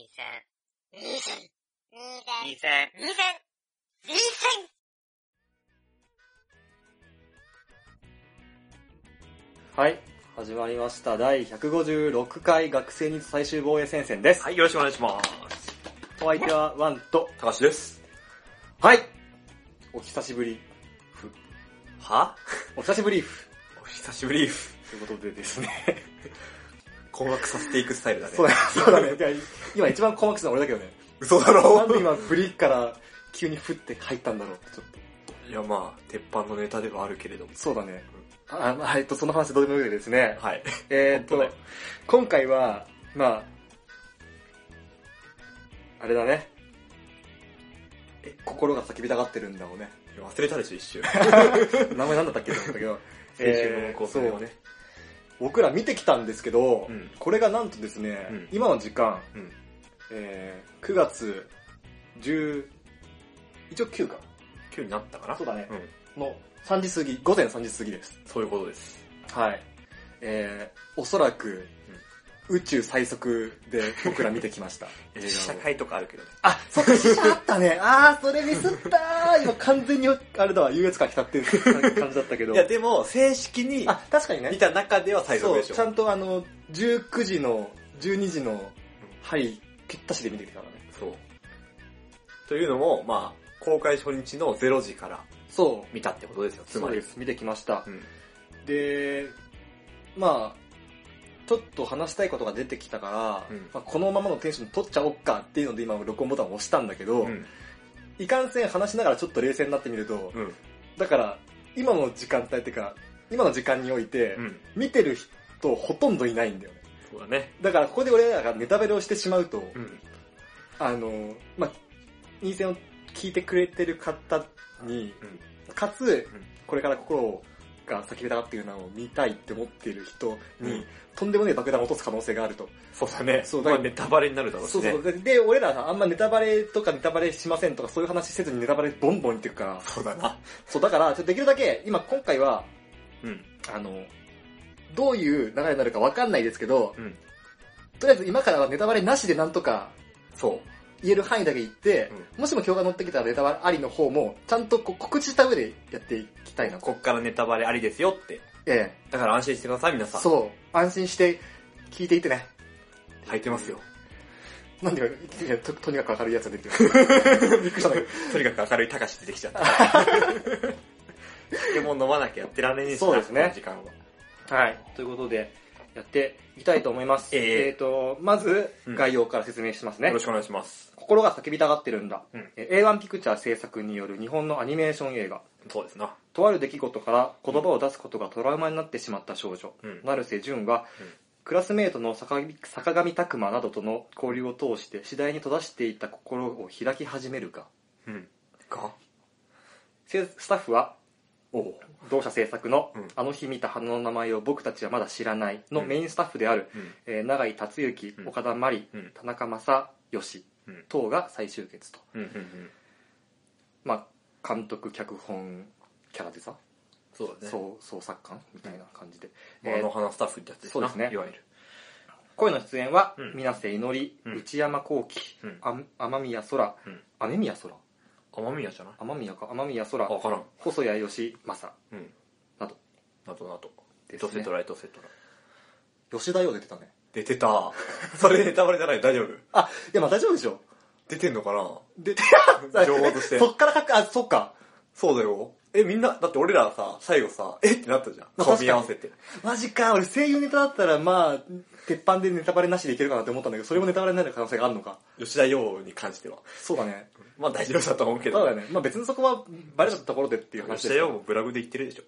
二千、二千、二千、二千、二千。はい。始まりました。第156回学生日最終防衛戦線です。はい、よろしくお願いします。お相手はワンと、高橋です。はい。お久しぶり。は？お久しぶり。お久しぶり。ということでですね。困惑させていくスタイルだね。そうだそうだね。今一番困惑したのは俺だけどね。嘘だなろんで今ブリから急に降って入ったんだろうってちょっと。いや、まあ、鉄板のネタではあるけれども。そうだね。あ、まあ、えっと、その話どうでもよいですね。はい。えーっと本当だよ、今回は、まあ、あれだね。え、心が叫びたがってるんだろうね。忘れたでしょ、一瞬。名前なんだったっけ？と思ったけど。青春の高校生をね。そう僕ら見てきたんですけど、うんこれがなんとですね、うん今の時間、うん。えー9月10、一応9か。急になったかな？そうだねうん。の3時過ぎ、午前3時過ぎです。そういうことです。はい。えー、おそらく、宇宙最速で僕ら見てきました。映試写会とかあるけどね。あ、そっか、試写あったね。あー、それミスったー。今完全に、あれだわ、優越感浸ってる感じだったけど。いや、でも、正式にあ、確かにね。見た中では最速でしょ。ちゃんとあの、19時の、12時の、はい、ぴったしで見てきたからね。そう。というのも、まあ、公開初日の0時からそう。見たってことですよ、つまり。そうです。見てきました。うん。で、まあ、ちょっと話したいことが出てきたから、うんまあ、このままのテンション取っちゃおっかっていうので今録音ボタンを押したんだけど、うん。いかんせん話しながらちょっと冷静になってみると、うん。だから、今の時間帯っていうか、今の時間において、うん。見てる人ほとんどいないんだよね。そうだね。だからここで俺らがネタバレをしてしまうと、うん。あの、まあ、ニーセンを聞いてくれてる方に、かつ、これから心が叫びたがっているのを見たいって思っている人に、うんとんでもねえ爆弾を落とす可能性があると。そうだね。そうだまあネタバレになるだろうしね。そうそう。で、で俺らあんまネタバレとかネタバレしませんとかそういう話せずにネタバレボンボン言ってくから。そうだな。そう、だから、できるだけ、今今回は、うん。あの、どういう流れになるかわかんないですけど、うん。とりあえず今からはネタバレなしでなんとかそう。言える範囲だけ言って、もしも今日が乗ってきたらネタバレありの方も、ちゃんとこう告知した上でやっていきたいなと。こっからネタバレありですよって。えだから安心してください、皆え。さん。そう。安心して聞いていってね。履いてますよ。なんでと、とにかく明るいやつが出てる。びっくりしたんだけとにかく明るい高し出てきちゃった。でも飲まなきゃやってられねえしなそうですね時間は。ど。はい。ということで、やっていきたいと思います。えええーと、まずうん、概要から説明しますね。よろしくお願いします。心が叫びたがってるんだ。うんえー A1 ピクチャー制作による日本のアニメーション映画。そうですな。とある出来事から言葉を出すことがトラウマになってしまった少女、うん成瀬純は、うんクラスメートの坂上坂上拓磨などとの交流を通して次第に閉ざしていた心を開き始めるがうん。かせスタッフは。同社制作のうん「あの日見た花の名前を僕たちはまだ知らない」のうんメインスタッフである、うん。えー永井達之、うん岡田真理、うん田中正義うん。等が再集結と。まあ、監督脚本キャラデザ、そうだね。総総作官みたいな感じで、まああの花スタッフってやつですな。そうですねいわゆる。声の出演は、うん水瀬いのり、うん内山幸輝、雨宮空、うん雨宮空奄美屋じゃない？雨宮か。雨宮空。あ、わからん。細谷義正。うん。など。などなど。ですね。エトセトラ、エトセトラ。吉田洋出てたね。出てた。それネタバレじゃない？大丈夫？あいやまあ大丈夫でしょ。出てんのかな？出て 情報として。そっから書くあそっか。そうだよ。え、みんな、だって俺らさ、最後さ、え？ってなったじゃん。まあ顔見合わせて。マジか俺声優ネタだったらまあ鉄板でネタバレなしでいけるかなって思ったんだけどそれもネタバレになる可能性があるのか吉田洋に関しては。そうだねまあ大丈夫だと思うけど。そうだねまあ別にそこはバレたところでっていう話吉田洋もブログで言ってるでしょ。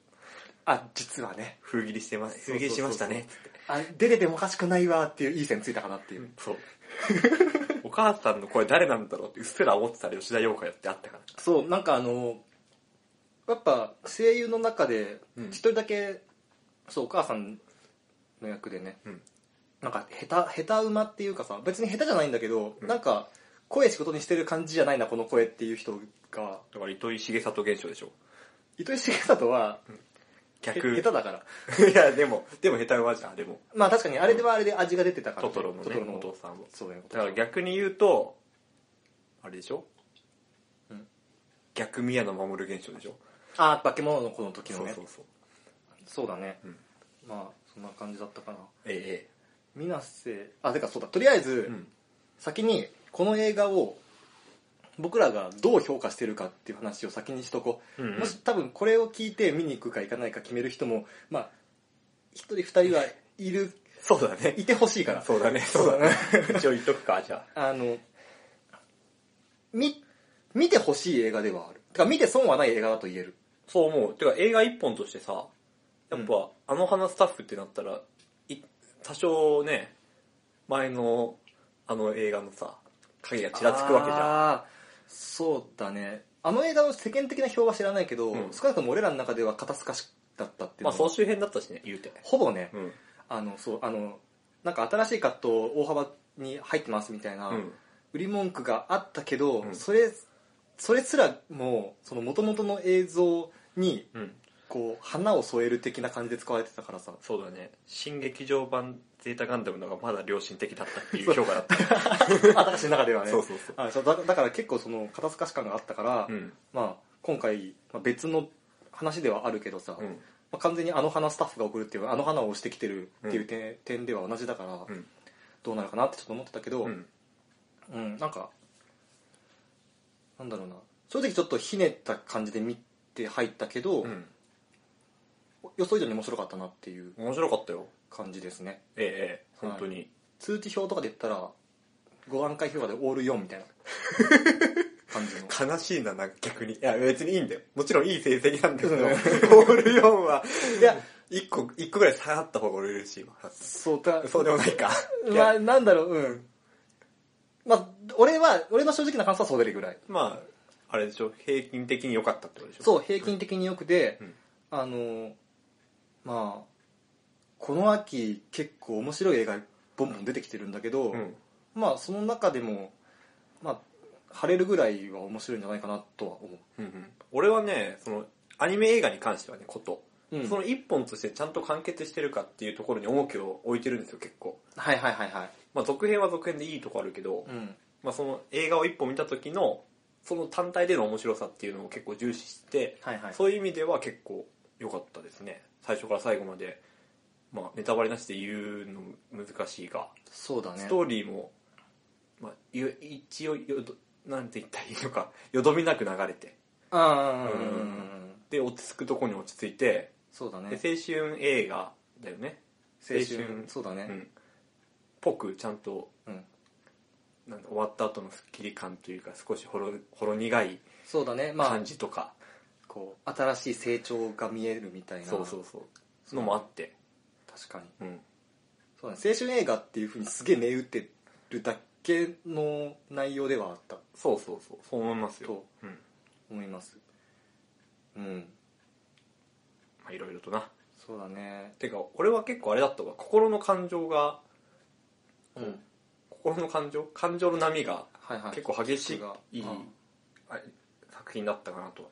あ実はね封切りしてます。封切りしましたね。つって。あ出ててもおかしくないわっていういい線ついたかなっていう、そう。お母さんの声誰なんだろうってうっすら思ってたら吉田洋かよってあったから。そうなんかあのやっぱ声優の中でうん。一人だけ、そうお母さんの役でね、うん。なんか下手下手馬っていうかさ別に下手じゃないんだけど、うん。なんか声仕事にしてる感じじゃないなこの声っていう人が。だから糸井重里現象でしょ。糸井重里は、逆。下手だから。いや、でも、でも下手馬じゃん、でも。まあ確かにあれではあれで味が出てたから、トトロのね、トトロのお父さんも。そうだよ、だから逆に言うと、あれでしょ？うん。逆宮野守る現象でしょ？あー、化け物の子の時のね。そうそうそう。だね。うんまあ、そんな感じだったかな。えみなせ、あ、てかそうだ、とりあえず、え。うん。先にこの映画を僕らがどう評価してるかっていう話を先にしとこう、うんうんもし多分これを聞いて見に行くか行かないか決める人もまあ一人二人は いるそうだね。いてほしいからそうだね、そうだね。一応言っとくか、じゃあ。あのみ見てほしい映画ではあるてか見て損はない映画だと言えるそう思う。てか映画一本としてさ、やっぱ、あの花スタッフってなったら、い多少ね、前のあの映画のさ、影がちらつくわけじゃん。あーそうだねあの映画の世間的な評は知らないけど、うん少なくとも俺らの中では肩透かしだったっていうのはまあ総集編だったしね、言うて。ほぼね、うん。あの、そう、あの、なんか新しいカット大幅に入ってますみたいな、うん。売り文句があったけど、うんそれ、それすらも、その元々の映像に、うん。こう、花を添える的な感じで使われてたからさ。そうだね。新劇場版ゼータガンダムの方がまだ良心的だったっていう評価だった。私の中ではね。そうそうそう。あそうだだから結構その、肩透かし感があったから、うん。まあ、今回、まあ、別の話ではあるけどさ、うん。まあ、完全にあの花スタッフが送るっていう、あの花を押してきてるっていう点,、点では同じだから、うん。どうなるかなってちょっと思ってたけど、うん。うん、なんか、なんだろうな。正直ちょっとひねった感じで見て入ったけど、うん。予想以上に面白かったなっていう面白かったよ。感じですね。ええ、本当に。通知表とかで言ったら、5段階評価でオール4みたいな 感じの。悲しいな、なんか逆に。いや、別にいいんだよ。もちろんいい成績なんだけど、うんオール4は、いや、一個、一個ぐらい下がった方が俺嬉しいわ。そうだ、そうでもないか。まあ、なんだろう、うん。まあ、俺は、俺の正直な感想はそれぐらい。まあ、あれでしょ、平均的に良かったってことでしょ？そう、平均的に良くて、うんあの、まあ、この秋結構面白い映画ボンボン出てきてるんだけど、うん。まあその中でも、まあ、晴れるぐらいは面白いんじゃないかなとは思うんうん。俺はね、その、アニメ映画に関してはね、こと。う。うんその一本としてちゃんと完結してるかっていうところに重きを置いてるんですよ、結構。はいはいはいはい。まあ続編は続編でいいとこあるけど、うん。まあその映画を一本見た時の、その単体での面白さっていうのを結構重視して、はいはい。そういう意味では結構良かったですね。最初から最後まで、まあネタバレなしで言うの難しいが、そうだね。ストーリーも、まあ、よ一応よど、なんて言ったらいいのか、よどみなく流れて、ああ。で、落ち着くとこに落ち着いて、でそうだね。青春映画だよね。青春、そうだね。うん。ぽくちゃんと、うん。なんだ終わった後のスッキリ感というか、少しほろ、ほろ苦いそうだね。まあ感、じとか、こう、新しい成長が見えるみたいな。そうそうそう、のもあって、確かに。うん。そうだね。青春映画っていうふうにすげえ銘打ってるだけの内容ではあったそうそうそう、そう思いますよと。うん。思います。うん。まあいろいろとな。そうだね。てか、俺は結構あれだったわ。心の感情が、うん。心の感情感情の波が。結構激しい、がいいうんあ作品だったかなとは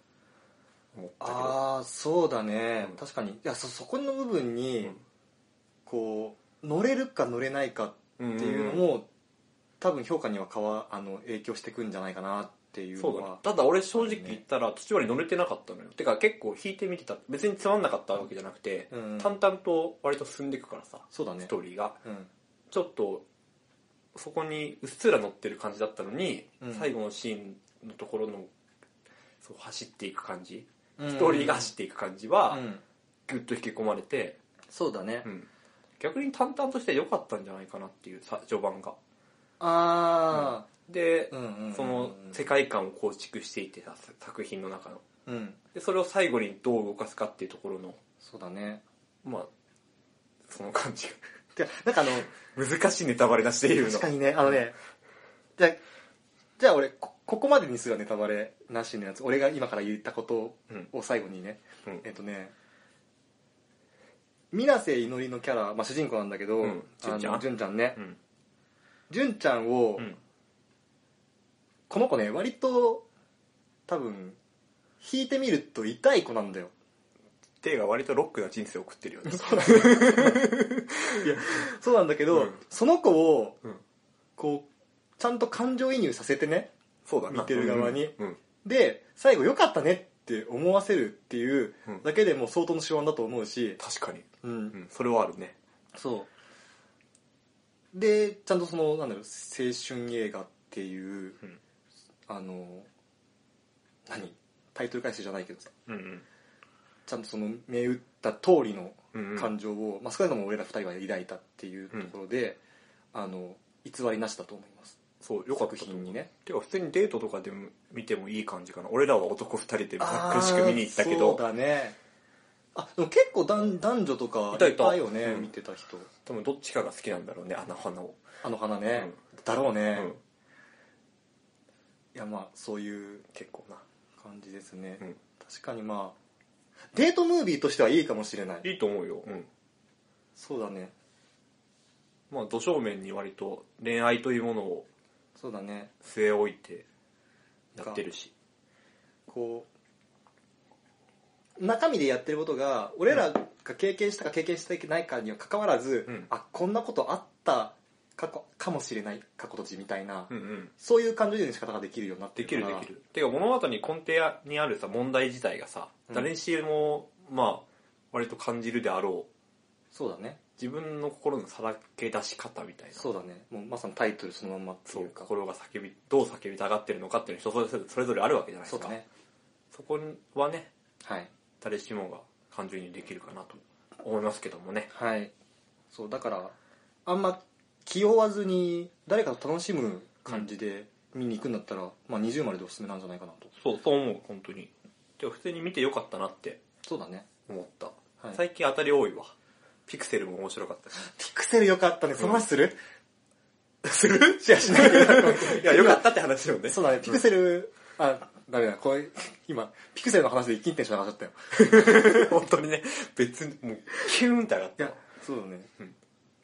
思ったけど。ああそうだね、うん確かにいやそそこの部分に、うんこう乗れるか乗れないかっていうのも、多分評価にはかわあの影響してくんじゃないかなっていうそうだねのは。ただ俺正直言ったら土割り乗れてなかったのよ。てか結構弾いてみてた。別につまんなかったわけじゃなくて、うん淡々と割と進んでいくからさ、そうだねストーリーが。うんちょっと、そこにうっすら乗ってる感じだったのに、うん。最後のシーンのところの、そう走っていく感じ、うんストーリーが走っていく感じは、うん。ぐっと引き込まれて、そうだね、うん。逆に淡々として良かったんじゃないかなっていうさ序盤が。あで、あ、うんうんうんうん。その世界観を構築していってさ作品の中の。うん。でそれを最後にどう動かすかっていうところのそうだね。まあその感じでなんかあのが難しいネタバレなしで言うの。確かにねあのねじゃあじゃあ俺こここまでにするネタバレなしのやつ。俺が今から言ったことうん。を最後にね、うん。えっとね水瀬いのりのキャラ、まあ、主人公なんだけど、うん。純ちゃん？純ちゃんね。うん。純ちゃんを、うん。この子ね割と多分弾いてみると痛い子なんだよテイが割とロックな人生を送ってるよね。いや、そうなんだけど、うんその子をうん、こう、ちゃんと感情移入させてね、そうだな。見てる側にうん。で、最後良かったねって思わせるっていううんだけでもう相当の手腕だと思うし、確かに。うんう、ん。それはあるね。そう。で、ちゃんとその、なんだろう、青春映画っていう、うんあの、何？タイトル回収じゃないけどさ、うんうん。ちゃんとその、銘打った通りの感情を、まあ少なくとも俺ら二人は抱いたっていうところで、あの、偽りなしだと思います。そう、よかった作品にね。てか普通にデートとかでも見てもいい感じかな。俺らは男二人で苦しく見に行ったけどそう、だね。あ、でも結構男男女とかいたいたよね、うん見てた人。多分どっちかが好きなんだろうね、あの花を。あの花ね。だろうね。うん。いや、まあ、そういう結構な。感じですね。うん確かにまあ、デートムービーとしてはいいかもしれない。いいと思うよ。うん。そうだね。まあ、土正面に割と恋愛というものをそうだね。据え置いてやってるし。こう、中身でやってることが、俺らが経験したか経験してないかには関わらず、うんあ、こんなことあったかこかもしれない過去とちみたいな、うんうん。そういう感情移入の仕方ができるようになってできるできる。てか物語に根底にあるさ、問題自体がさ、うん誰にしも、まあ、割と感じるであろう。そうだね。自分の心のさらけ出し方みたいな。そうだね。もうまさにタイトルそのまんまってそいううか。心が叫び、どう叫びたがってるのかっていうのは人それそれぞれあるわけじゃないですか。そね。そこはね、はい。誰しもが感情移入できるかなと思いますけどもね。はい。そう、だから、あんま気負わずに誰かと楽しむ感じで見に行くんだったら、まあ20まででおすすめなんじゃないかなと。そう、そう思う、本当に。でも普通に見てよかったなってそうだね。思った。はい最近当たり多いわ。ピクセルも面白かったし。ピクセルよかったね。その話する、する？いや、しない。いや、よかったって話よね。そうだね。ピクセル、あ、ダメだ。これ、今、ピクセルの話で一気にテンション上がっちゃったよ。本当にね、別に、もう、キューンって上がった。そうだね。うん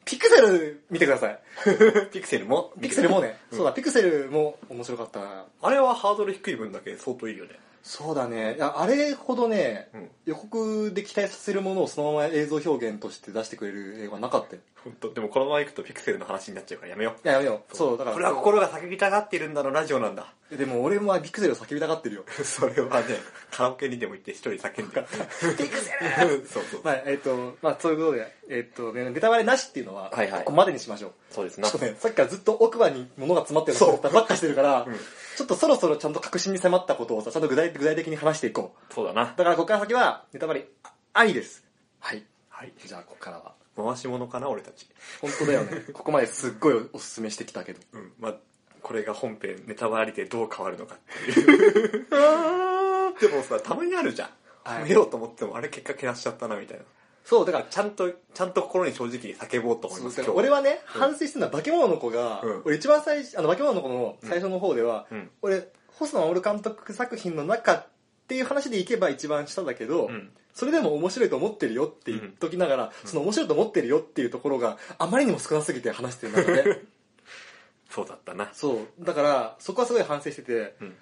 ピクセル見てください。ピクセルも？ピクセルもね、うんそうだ、ピクセルも面白かったな。あれはハードル低い分だけ相当いいよね。そうだね。いや、あれほどね、うん。予告で期待させるものをそのまま映像表現として出してくれる映画はなかったよ。本当でもこのまま行くとピクセルの話になっちゃうからやめよいや、やめよう。う。そう、だから。これは心が叫びたがってるんだのラジオなんだ。でも俺もピクセルを叫びたがってるよ。それはね、カラオケにでも行って一人叫んで。ピクセル そうそう。まあ、えっ、と、まあ、そういうことで、えっ、と、ね、ネタバレなしっていうのは、はいはいここまでにしましょう。そうですちょっとね、さっきからずっと奥歯に物が詰まってるのばっかしてるから、うんちょっとそろそろちゃんと確信に迫ったことをさ、ちゃんと具体具体的に話していこう。そうだな。だからここから先は、ネタバレあありです。はい。はい。じゃあ、ここからは。回し物かな、俺たち。本当だよね。ここまですっごいおすすめしてきたけど。うん。まあ、これが本編、ネタバレでどう変わるのかっていう。でもさ、たまにあるじゃん。はい褒めようと思っても、あれ結果けなしちゃったな、みたいな。そう、だから、ちゃんと、ちゃんと心に正直に叫ぼうと思います、今日。俺はね、反省してるのは化け物の子が、うん俺一番最初、あの化け物の子の最初の方では、うん。俺、細野守監督作品の中っていう話でいけば一番下だけど、うん。それでも面白いと思ってるよって言っときながら、その面白いと思ってるよっていうところがあまりにも少なすぎて話してる中で、そうだったな。そう、だからそこはすごい反省してて、うん。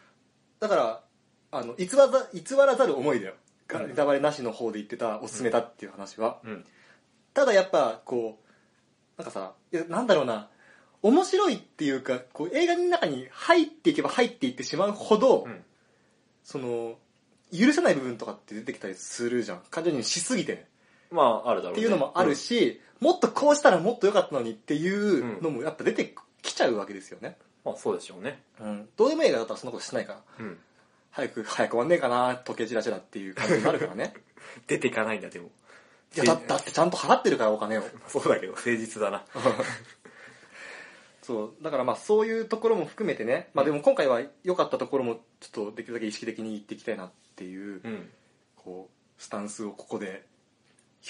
だから、あの、偽らざ、偽らざる思いだよ。うんネタバレなしの方で言ってたおすすめだっていう話は。うん。ただやっぱ、こう、なんかさ、いやなんだろうな、面白いっていうか、こう映画の中に入っていけば入っていってしまうほど、うん。その、許せない部分とかって出てきたりするじゃん。感情にしすぎてね。まあ、あるだろうね。っていうのもあるし、もっとこうしたらもっと良かったのにっていうのもやっぱ出てきちゃうわけですよね。まあ、そうでしょうね。うん。どうでもいい映画だったらそんなことしないから。うん。早く、早く終わんねえかな、時計チラチラっていう感じになるからね。出ていかないんだ、でも。いや、だだってちゃんと払ってるからお金を。そうだけど、誠実だな。そう。だからまあそういうところも含めてね。まあでも今回は良かったところもちょっとできるだけ意識的に言っていきたいなっていう、うん。こう、スタンスをここで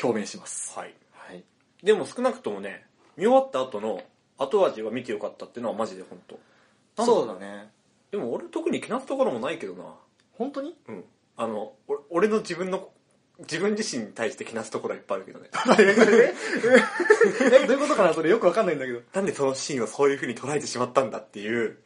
表明します。はい。はい。でも少なくともね、見終わった後の後味は見てよかったっていうのはマジで本当。そうだね。でも俺特に気なすところもないけどな。本当に？うん。あの、俺俺の自分の、自分自身に対して気なすところはいっぱいあるけどね。え、どういうことかなそれよくわかんないんだけど。なんでそのシーンをそういう風に捉えてしまったんだっていう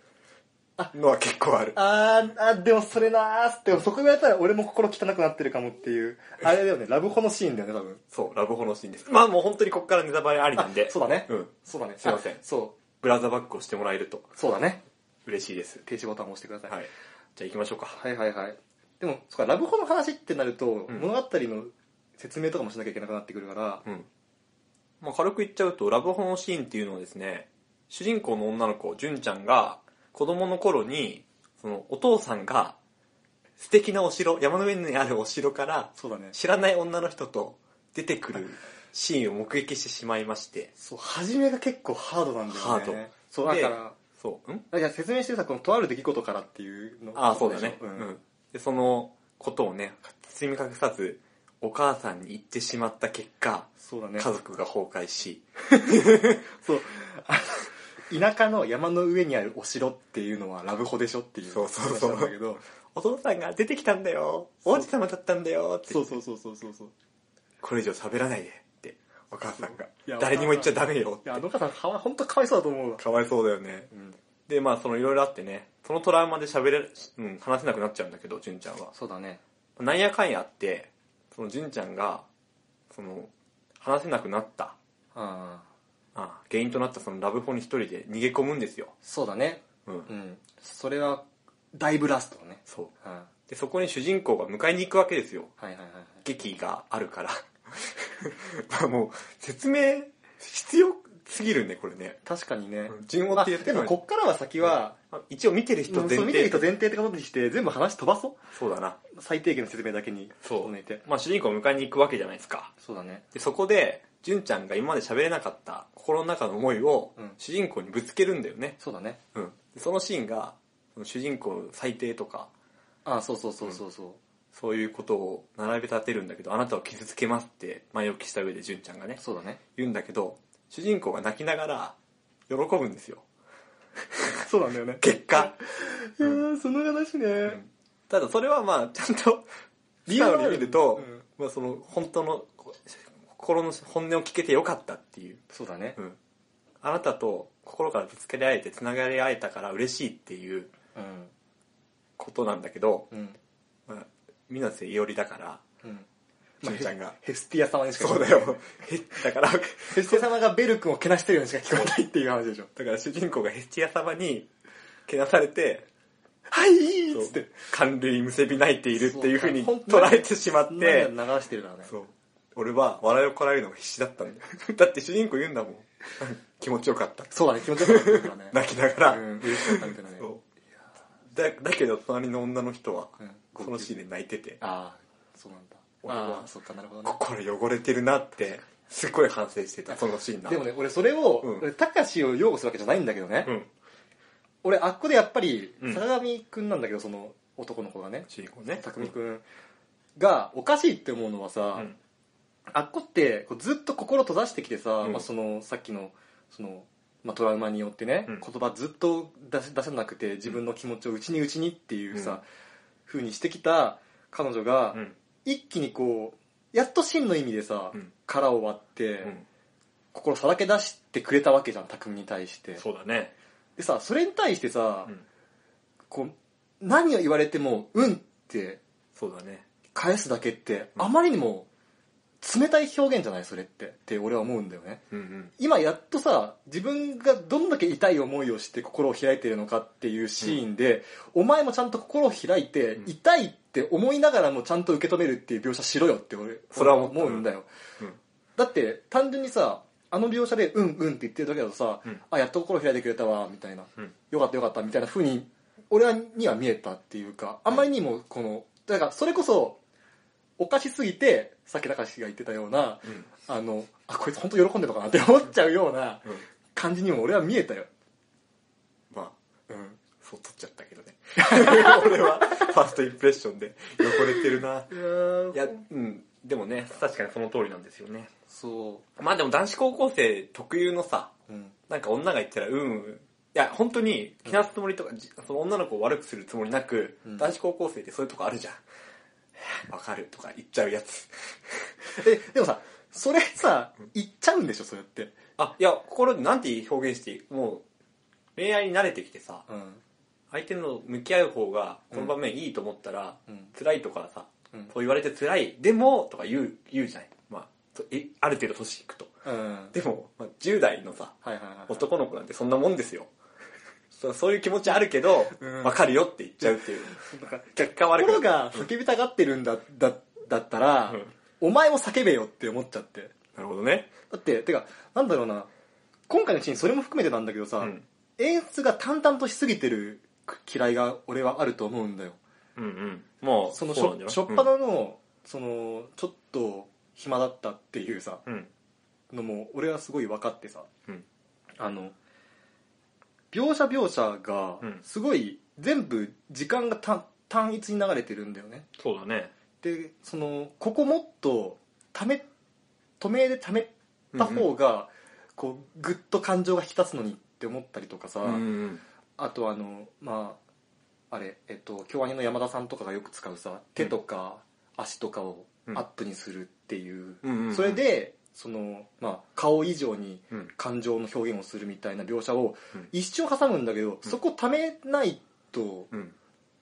のは結構ある。あー、あ、でもそれなーって、そこ言われたら俺も心汚くなってるかもっていう。あれだよね、ラブホのシーンだよね、多分。そう、ラブホのシーンです。まあもう本当にこっからネタバレありなんで、そうだね。うん。そうだね。すいませんあそブラザーバックをしてもらえるとう。そうだね。嬉しいです。停止ボタンを押してください。はい。じゃあ行きましょうか。はいはいはい。でも、そっか、ラブホの話ってなると、ん物語の説明とかもしなきゃいけなくなってくるから、うん。まあ軽く言っちゃうと、ラブホのシーンっていうのはですね、主人公の女の子、純ちゃんが、子供の頃に、その、お父さんが、素敵なお城、山の上にあるお城から、そうだね。知らない女の人と出てくるシーンを目撃してしまいまして、そう、初めが結構ハードなんだよね。ハードそう、だでから、そう、ん？あいや説明してさ、このとある出来事からっていうのああ、そうだね。ううんん。で、そのことをね、包み隠さず、お母さんに言ってしまった結果、そうだね。家族が崩壊し、そう。あの田舎の山の上にあるお城っていうのはラブホでしょっていうそうそうそう話なんだけど、お父さんが出てきたんだよ王子様だったんだよってそうそうそうそうそうそう。これ以上喋らないでって、お母さんがいや。誰にも言っちゃダメよいや、あのお母さん、かわ本当かわいそうだと思うわ。かわいそうだよね。うん。で、まあ、そのいろいろあってね、そのトラウマで喋れ、うん、話せなくなっちゃうんだけど、純ちゃんは。そうだね。なんやかんやあって、その純ちゃんが、その、話せなくなった、ああ。あ原因となったそのラブホに一人で逃げ込むんですよ。そうだね。うん。うん。それは、だいぶラストだね。そう。うん。はで、そこに主人公が迎えに行くわけですよ。いはいはいはい。劇があるから。まあもう、説明必要すぎるね、これね。確かにね。順をまあ、って言ってでもこっからは先は、あ一応見てる人前提そう見てる人前提ってことにして全部話飛ばそうそうだな。最低限の説明だけにそう整えてまあ主人公を迎えに行くわけじゃないですか。そうだねで、そこで、純ちゃんが今まで喋れなかった心の中の思いをうん主人公にぶつけるんだよね。そうだねうん。でそのシーンが、その主人公の最低とか、ああそうそうそうそうそう、そういうことを並べ立てるんだけど、あなたを傷つけますって前置きした上で純ちゃんがね、そうだね言うんだけど、主人公が泣きながら喜ぶんですよ。そうなんだよね。結果。いやーその話ね、ただそれはまあ、ちゃんと、リアルに見ると、うん。まあその、本当の、こ心の本音を聞けてよかったっていう。そうだね。うん。あなたと心からぶつかり合えて繋がり合えたから嬉しいっていううん。ことなんだけど、うん。まあ、水瀬いおりだから、うん純ちゃんが。ヘスティア様にしか聞こえないそうだよ。へだから、ヘスティア様がベル君をけなしてるようにしか聞こえないっていう話でしょだから主人公がヘスティア様にけなされて、はいいいっつって寒類むせび泣いているっていうふうに捉えてしまって、流してるからねそう。俺は笑いをこらえるのが必死だったんだよ。だって主人公言うんだもん。気持ちよかった。そうだね気持ちよかったからね 泣きながら。うん嬉しかったみたいなねそうだだけど隣の女の人はうんこのシーンで泣いててああそうなんだ俺はああそっかなるほどね。心汚れてるなってすっごい反省してたそのシーンなでもね俺それを、うん。俺高志を擁護するわけじゃないんだけどね、うん。俺あっこでやっぱりうん。坂上くんなんだけどその男の子がね。主人公ね。匠くん。がおかしいって思うのはさ、うん。あっこってこうずっと心閉ざしてきてさ、うん。まあ、そのさっきのその、まあ、トラウマによってね、うん。言葉ずっと出せ出せなくて自分の気持ちを内に内にっていうさ、うん。風にしてきた彼女が、うん一気にこうやっと真の意味でさ、うん。殻を割って、うん。心さらけ出してくれたわけじゃん匠に対して。そうだね。でさそれに対してさ、うん。こう何を言われても「うん」ってそうだね。返すだけってうん。あまりにも冷たい表現じゃないそれってって俺は思うんだよね。うんうん。今やっとさ自分がどんだけ痛い思いをして心を開いてるのかっていうシーンで、お前もちゃんと心を開いて、うん。痛いって思いながらもちゃんと受け止めるっていう描写しろよって俺それは思うんだよ、うん。だって単純にさあの描写で「うんうん」って言ってるだけだとさ「うん。あやっと心開いてくれたわ」みたいな。うん「よかったよかった」みたいな風に俺はには見えたっていうかあんまりにもこのだからそれこそおかしすぎてさっき高橋が言ってたようなうん。あのあこいつ本当喜んでるのかなって思っちゃうようなうん。感じにも俺は見えたよ、まあうん、そう取っちゃったけどね 俺はファーストインプレッションで汚れてるな。いやうん。でもね確かにその通りなんですよね。そまあでも男子高校生特有のさう、うん、なんか女が言ったらうん。いや本当に気なすつもりとか、じその女の子を悪くするつもりなく、うん。男子高校生ってそういうとこあるじゃん。わかるとか言っちゃうやつ。えでもさそれさ言っちゃうんでしょそうやって。あいや心でなんて表現していい？もう恋愛に慣れてきてさうん相手の向き合う方がこの場面いいと思ったら、うん。辛いとかさ、うん。そう言われて辛いでもとか言う言うじゃない。まあある程度年いくと。うん。でも、まあ、10代のさはいはいはい男の子なんてそんなもんですよ。そう。そういう気持ちあるけど、うん。分かるよって言っちゃうっていう。結果悪く心が叫びたがってるんだだだったら、うん。お前も叫べよって思っちゃって。なるほどね。だっててかなんだろうな。今回のシーンそれも含めてなんだけどさ、うん。演出が淡々としすぎてる嫌いが俺はあると思うんだよ。うんうん。もうそのしょしょっぱなの、そのちょっと暇だったっていうさうん。のも俺はすごい分かってさうん。あの描写描写がうん。すごい全部時間が単単一に流れてるんだよね。そうだね。でそのここもっとため止めでためた方が、こうグッと感情が引き立つのにって思ったりとかさ、うんうんあとあのまああれえっと京アニの山田さんとかがよく使うさ手とか足とかをうん。アップにするっていう、うんうんうん。それでその、まあ、顔以上にうん。感情の表現をするみたいな描写をうん。一瞬挟むんだけど、そこためないとうん。っ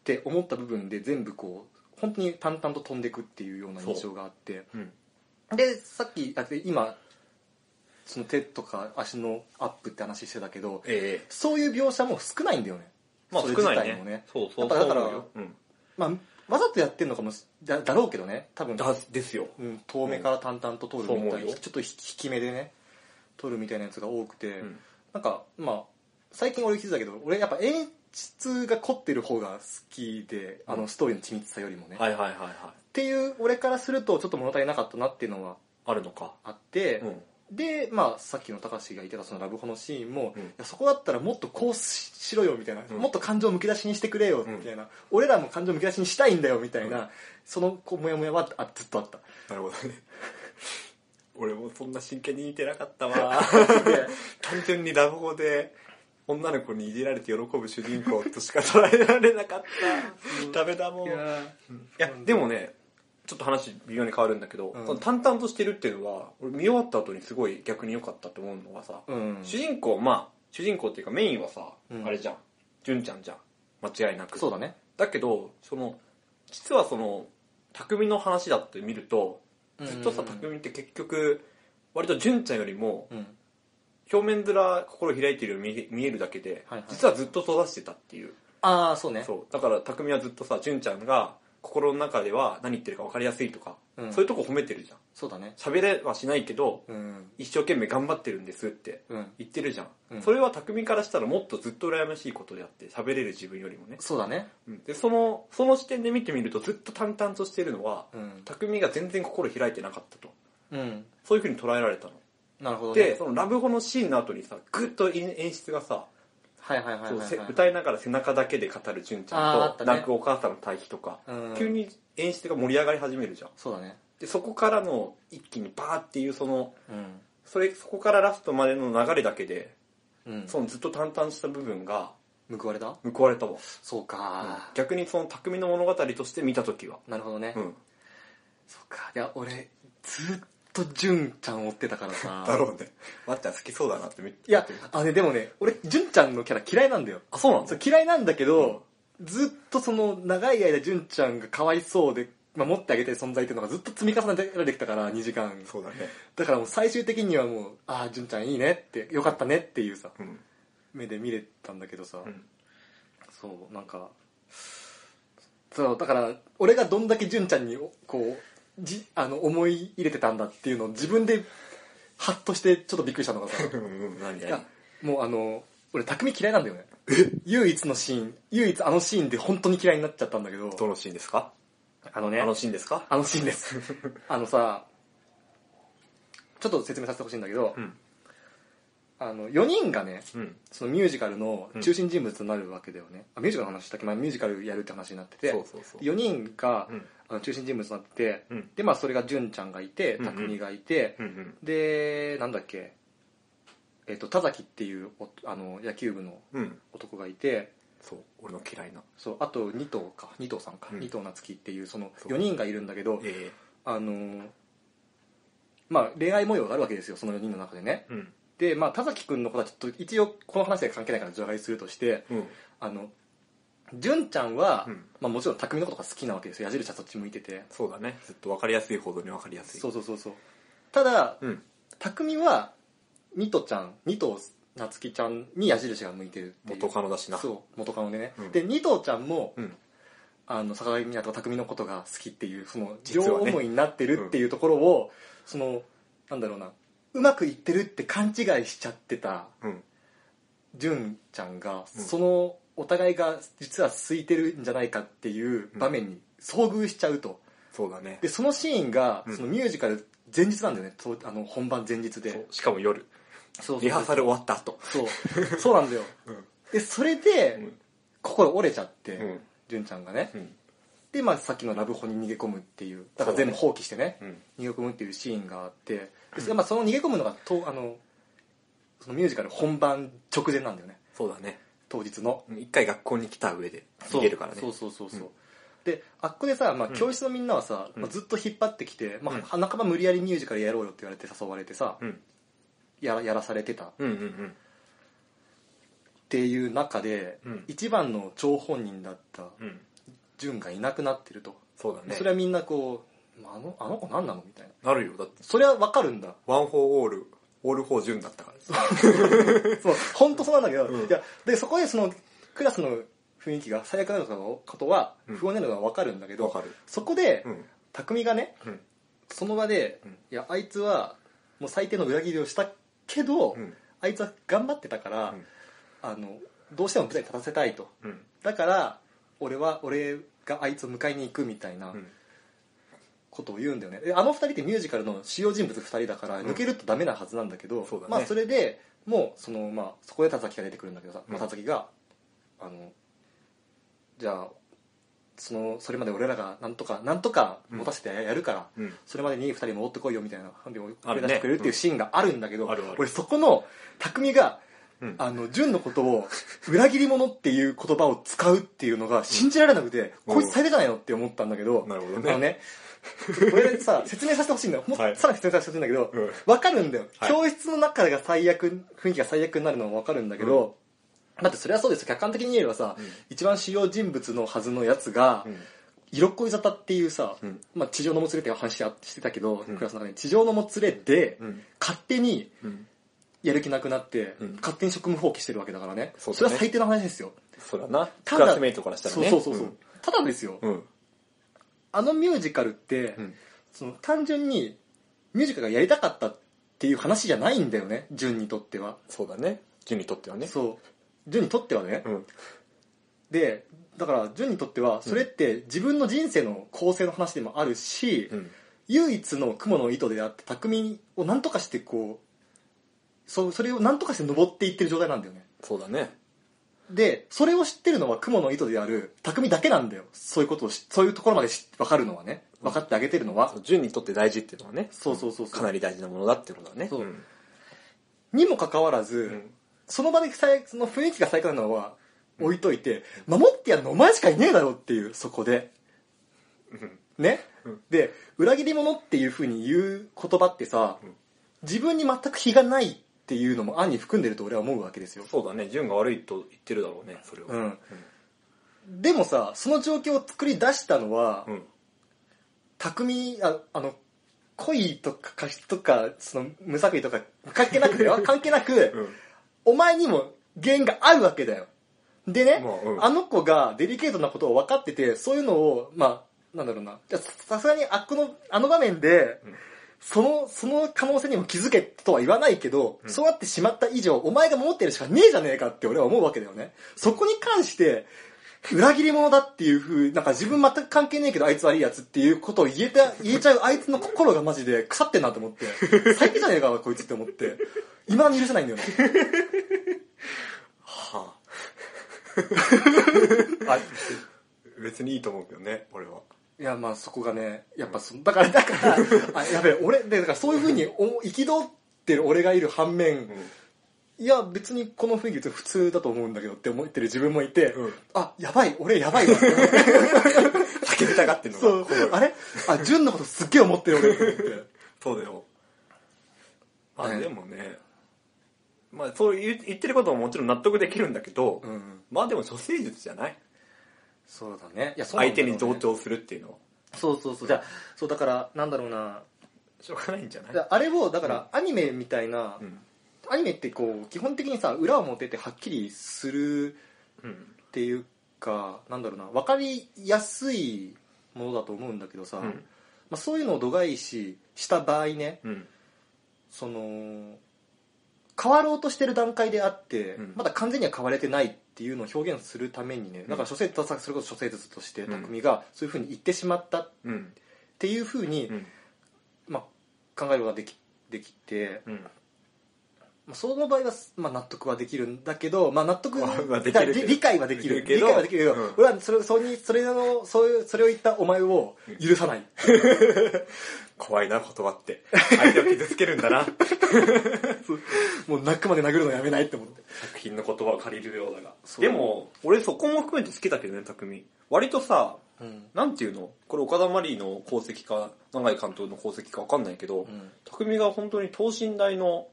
て思った部分で全部こう本当に淡々と飛んでくっていうような印象があって。うん。でさっきあで今その手とか足のアップって話してたけどええ。そういう描写も少ないんだよね。まあ少ないね。ね。そうそうやっぱだからそうん。まあわざとやってんのかもしだだろうけどね。多分。だですよ。うん、遠目から淡々と撮るみたいな、そう思うよ。ちょっと引き目でね撮るみたいなやつが多くて、うん。なんかまあ最近俺気づいたけど俺やっぱ演出が凝ってる方が好きで、あのストーリーの緻密さよりもね、っはいはいはいはい。ていう俺からするとちょっと物足りなかったなっていうのはあるのか。あって、うんでまあさっきの高橋が言ってたそのラブホのシーンも、うん。いやそこだったらもっとこうししろよみたいな、うん。もっと感情むき出しにしてくれよみたいな、俺らも感情むき出しにしたいんだよみたいな、そのこうモヤモヤはあずっとあった。なるほどね。俺もそんな真剣に見てなかったわ。単純にラブホで女の子にいじられて喜ぶ主人公としか捉えられなかった。ダメだもん。いやでもねちょっと話微妙に変わるんだけど、うん。その淡々としてるっていうのは俺見終わった後にすごい逆に良かったと思うのがさ、うん。主人公まあ主人公っていうかメインはさ、うん。あれじゃん。純ちゃんじゃん。間違いなく。そうだね。だけどその実はその匠の話だって見るとずっとさうん匠って結局割と純ちゃんよりもうん。表面面心開いてるように見えるだけで、はいはい。実はずっと育ててたっていう。ああそうね。そう。だから匠はずっとさ純ちゃんが心の中では何言ってるか分かりやすいとか、うん。そういうとこ褒めてるじゃん。そうだね。喋れはしないけどうん。一生懸命頑張ってるんですってうん。言ってるじゃん、うん。それは匠からしたらもっとずっと羨ましいことであって喋れる自分よりもね、そうだね。うん。でそのその視点で見てみるとずっと淡々としてるのはうん。匠が全然心開いてなかったと。うん。そういう風に捉えられたの。なるほどね。でそのラブホのシーンの後にさグッと演出がさ、歌いながら背中だけで語る純ちゃんと、ね。泣くお母さんの対比とか、うん。急に演出が盛り上がり始めるじゃん。そうだね。でそこからの一気にバーっていうそのうん。それそこからラストまでの流れだけでうん。そのずっと淡々した部分が報われた？報われたわ、そうか、逆にその匠の物語として見た時は。なるほどね、うん。そうか。いや俺ずっと純ちゃん追ってたからさ。だろうね。まっちゃん好きそうだなって見いやあねでもね俺純ちゃんのキャラ嫌いなんだよ。あそうなのそう嫌いなんだけど、ずっとその長い間純ちゃんがかわいそうで守ってあげたい存在っていうのがずっと積み重ねられてきたから2時間。そうだね。だからもう最終的にはもうああ純ちゃんいいねってよかったねっていうさうん。目で見れたんだけどさ、うん。そうなんかそうだから俺がどんだけ純ちゃんにこうじあの思い入れてたんだっていうのを自分でハッとしてちょっとびっくりしたのがさ。いや何もうあの俺匠嫌いなんだよね。唯一のシーン。唯一あのシーンで本当に嫌いになっちゃったんだけど。どのシーンですか？あのね。あのシーンですか？あのシーンです。あのさちょっと説明させてほしいんだけど、うんあの4人がねうん。そのミュージカルの中心人物になるわけだよね、あミュージカルの話したっけ、まあ、ミュージカルやるって話になっててそうそうそう。4人が、うん。あの中心人物になってて、うん。でまあそれが純ちゃんがいてうんうん。匠がいて、うんうん。でなんだっけ？えっ、と田崎っていうおあの野球部のうん。男がいてそう俺の嫌いな。そうあと2頭か。2頭さんか、うん。二頭夏樹っていうそのそう。4人がいるんだけどえあのーまあ恋愛模様があるわけですよその4人の中でね。えうんでまあ田崎君のことはちょっと一応この話は関係ないから除外するとしてうん。あの純ちゃんは、うん。まあ、もちろん匠のことが好きなわけですよ。矢印はそっち向いてて。そうだね。ずっと分かりやすいほどに分かりやすい。そうそうそうそう。ただうん。匠はニトちゃんニト夏希ちゃんに矢印が向いてるっていう。元カノだしな。そう元カノでね、うん。でニトちゃんも、うん。あの坂上湊と匠のことが好きっていうその両思いになってるっていうところを、そのなんだろうなうまくいってるって勘違いしちゃってたうん。純ちゃんが、うん。そのお互いが実は空いてるんじゃないかっていう場面に遭遇しちゃうと。そうだね。でそのシーンが、うん。そのミュージカル前日なんだよね。そうあの本番前日そうでしかも夜。そうそう。リハーサル終わった後。そう。そうなんだよ。うん。でそれで、うん。心折れちゃって、うん。純ちゃんがね、うんで、まあ、さっきのラブホに逃げ込むっていうだから全部放棄してねうん。逃げ込むっていうシーンがあってでそれまあ、その逃げ込むのがとあのそのミュージカル本番直前なんだよね。そうだね。当日の。うん一回学校に来た上で逃げるからね。そう。そうそうそう、う。んであっこでさ、まあ、うん。教室のみんなはさ、うん。まあ、ずっと引っ張ってきて、まあうん。半ば無理やりミュージカルやろうよって言われて誘われてさ、うん。やらやらされてた。っうんうん。ていう中で、うん。一番の張本人だったうんうん純がいなくなってると、そうだね。それはみんなこうまああのあの子何なのみたいな。なるよ。だってそれはわかるんだ。 One for all all for 純だったから そう。本当そうなんだけど、うん。いやでそこでそのクラスの雰囲気が最悪なのかのことはうん。不安なのがわかるんだけど、わかる。そこで、うん。匠がねうん。その場で、うん。いやあいつはもう最低の裏切りをしたけど、うん。あいつは頑張ってたから、うん。あのどうしても舞台に立たせたいと。うん。だから俺は俺があいつを迎えに行くみたいなうん。ことを言うんだよね。であの二人ってミュージカルの主要人物二人だからうん。抜けるとダメなはずなんだけど、そうだね。まあそれでもうそのまあそこで田崎が出てくるんだけどさ、まあうん田崎があのじゃあそのそれまで俺らがなんとかなんとか持たせてややるから、うん。それまでに二人戻ってこいよみたいな判断をあるね出してくれるっていうシーンがあるんだけど、あるある。俺そこの匠がうん。あの純のことを裏切り者っていう言葉を使うっていうのが信じられなくて、うん。こいつ最低じゃないのって思ったんだけど、なるほどね。あのねこれでさ説明させてほしいんだよ。もっとはい。さらに説明させてほしいんだけど、うん。わかるんだよ、はい。教室の中が最悪雰囲気が最悪になるのはわかるんだけど、だってそれはそうですよ。客観的に言えばさ、うん。一番主要人物のはずのやつが、うん。色恋沙汰っていうさ、うん。まあ、地上のもつれって話はしてたけど、うん。クラスの中に地上のもつれで、うん。勝手にうんやる気なくなって、うん。勝手に職務放棄してるわけだからね。そね。れは最低の話ですよ。そうだな。ただクラスメイトからしたらね。そうそうそうそう、ただですよ、うん。あのミュージカルって、うん。その単純にミュージカルがやりたかったっていう話じゃないんだよね。純にとっては。そうだね。純にとってはね。そう。純にとってはね、うん。でだから純にとってはそれって自分の人生の構成の話でもあるし、うん。唯一の雲の糸であって匠を何とかしてこうそそれを何とかして登っていってる状態なんだよね。そうだね。でそれを知ってるのは雲の糸である匠だけなんだよ。そういうことをしそういうところまで知分かるのはね。分かってあげてるのは、そう純にとって大事っていうのはね。そうそうそうかなり大事なものだってことだね。そう。ん。にもかかわらず、うん。その場で最その雰囲気が最高なのは置いといて、守ってやるのお前しかいねえだろっていうそこで。うん。ね、うん。で裏切り者っていうふうに言う言葉ってさ、うん。自分に全く非がないっていうのも暗に含んでると俺は思うわけですよ、そうだね。純が悪いと言ってるだろうねそれは。うん。でもさその状況を作り出したのは、うん。匠ああの恋とか過失とかその無作為とか関係なくだよ。関係なく、うん。お前にも原因があるわけだよ。でね、まあうん。あの子がデリケートなことを分かっててそういうのをまあなんだろうな。じゃあささすがにあっこのあの場面で、うんそのその可能性にも気づけとは言わないけど、うん。そうなってしまった以上お前が守ってるしかねえじゃねえかって俺は思うわけだよね。そこに関して裏切り者だっていうふうなんか自分全く関係ねえけどあいつ悪いやつっていうことを言えた言えちゃうあいつの心がマジで腐ってんなと思って。最低じゃねえかこいつって思って。今だに許せないんだよね。はあ。あ別にいいと思うけどね俺はいやまあそこがねやっぱそだからだからあやべえ俺でだからそういうふうにお憤ってる俺がいる反面、うん。いや別にこの雰囲気普通だと思うんだけどって思ってる自分もいて、うん。あやばい俺やばいわ。叫びたがってんのがそう。あれ？あ純のことすっげえ思ってる俺ってそうだよ。あ、ね。でもねまあそう言う言ってることももちろん納得できるんだけど、うん。まあでも処世術じゃない？そうだね。いやそうなん相手だろうね。に同調するっていうのは。そうそうそう。じゃあそうだからなんだろうな。しょうがないんじゃない？だあれをだからアニメみたいな、うん。アニメってこう基本的にさ裏表ってはっきりするうん。っていうかなんだろうな。分かりやすいものだと思うんだけどさ、うん。まあ、そういうのを度外視した場合ねうん。その変わろうとしてる段階であって、うん。まだ完全には変われてないっていうのを表現するためにねだから諸生それこそ諸生術としてうん。匠がそういうふうに言ってしまった。っうん。ていうふうに、うん。まあ、考えることができできて、うんまあ、その場合は、まあ、納得はできるんだけど、まあ、納得まあまあできる理解はできる。理解はできるけど、うん。俺はそれそれにそれのそういうそれを言ったお前を許さない、怖いな言葉って。相手を傷つけるんだな。もう泣くまで殴るのやめないって思って。作品の言葉を借りるようだが。でも俺そこも含めて好きだけどね匠。割とさうん。なんていうの？これ岡田マリーの功績か永井監督の功績か分かんないけど、うん。匠が本当に等身大の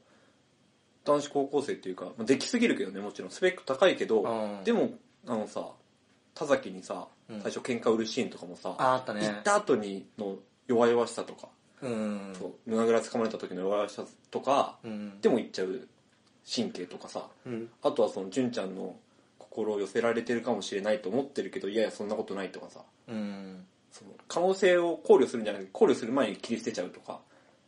男子高校生っていうか、まあ、できすぎるけどねもちろん。スペック高いけど、うん。でもあのさ田崎にさうん。最初喧嘩売るシーンとかもさ、ああったね。行った後にの弱々しさとか、うん。そう胸ぐらつかまれた時の弱々しさとか、うん。でも行っちゃう神経とかさうん。あとはその純ちゃんの心を寄せられてるかもしれないと思ってるけどいやいやそんなことないとかさうん。その可能性を考慮するんじゃなくて考慮する前に切り捨てちゃうとか。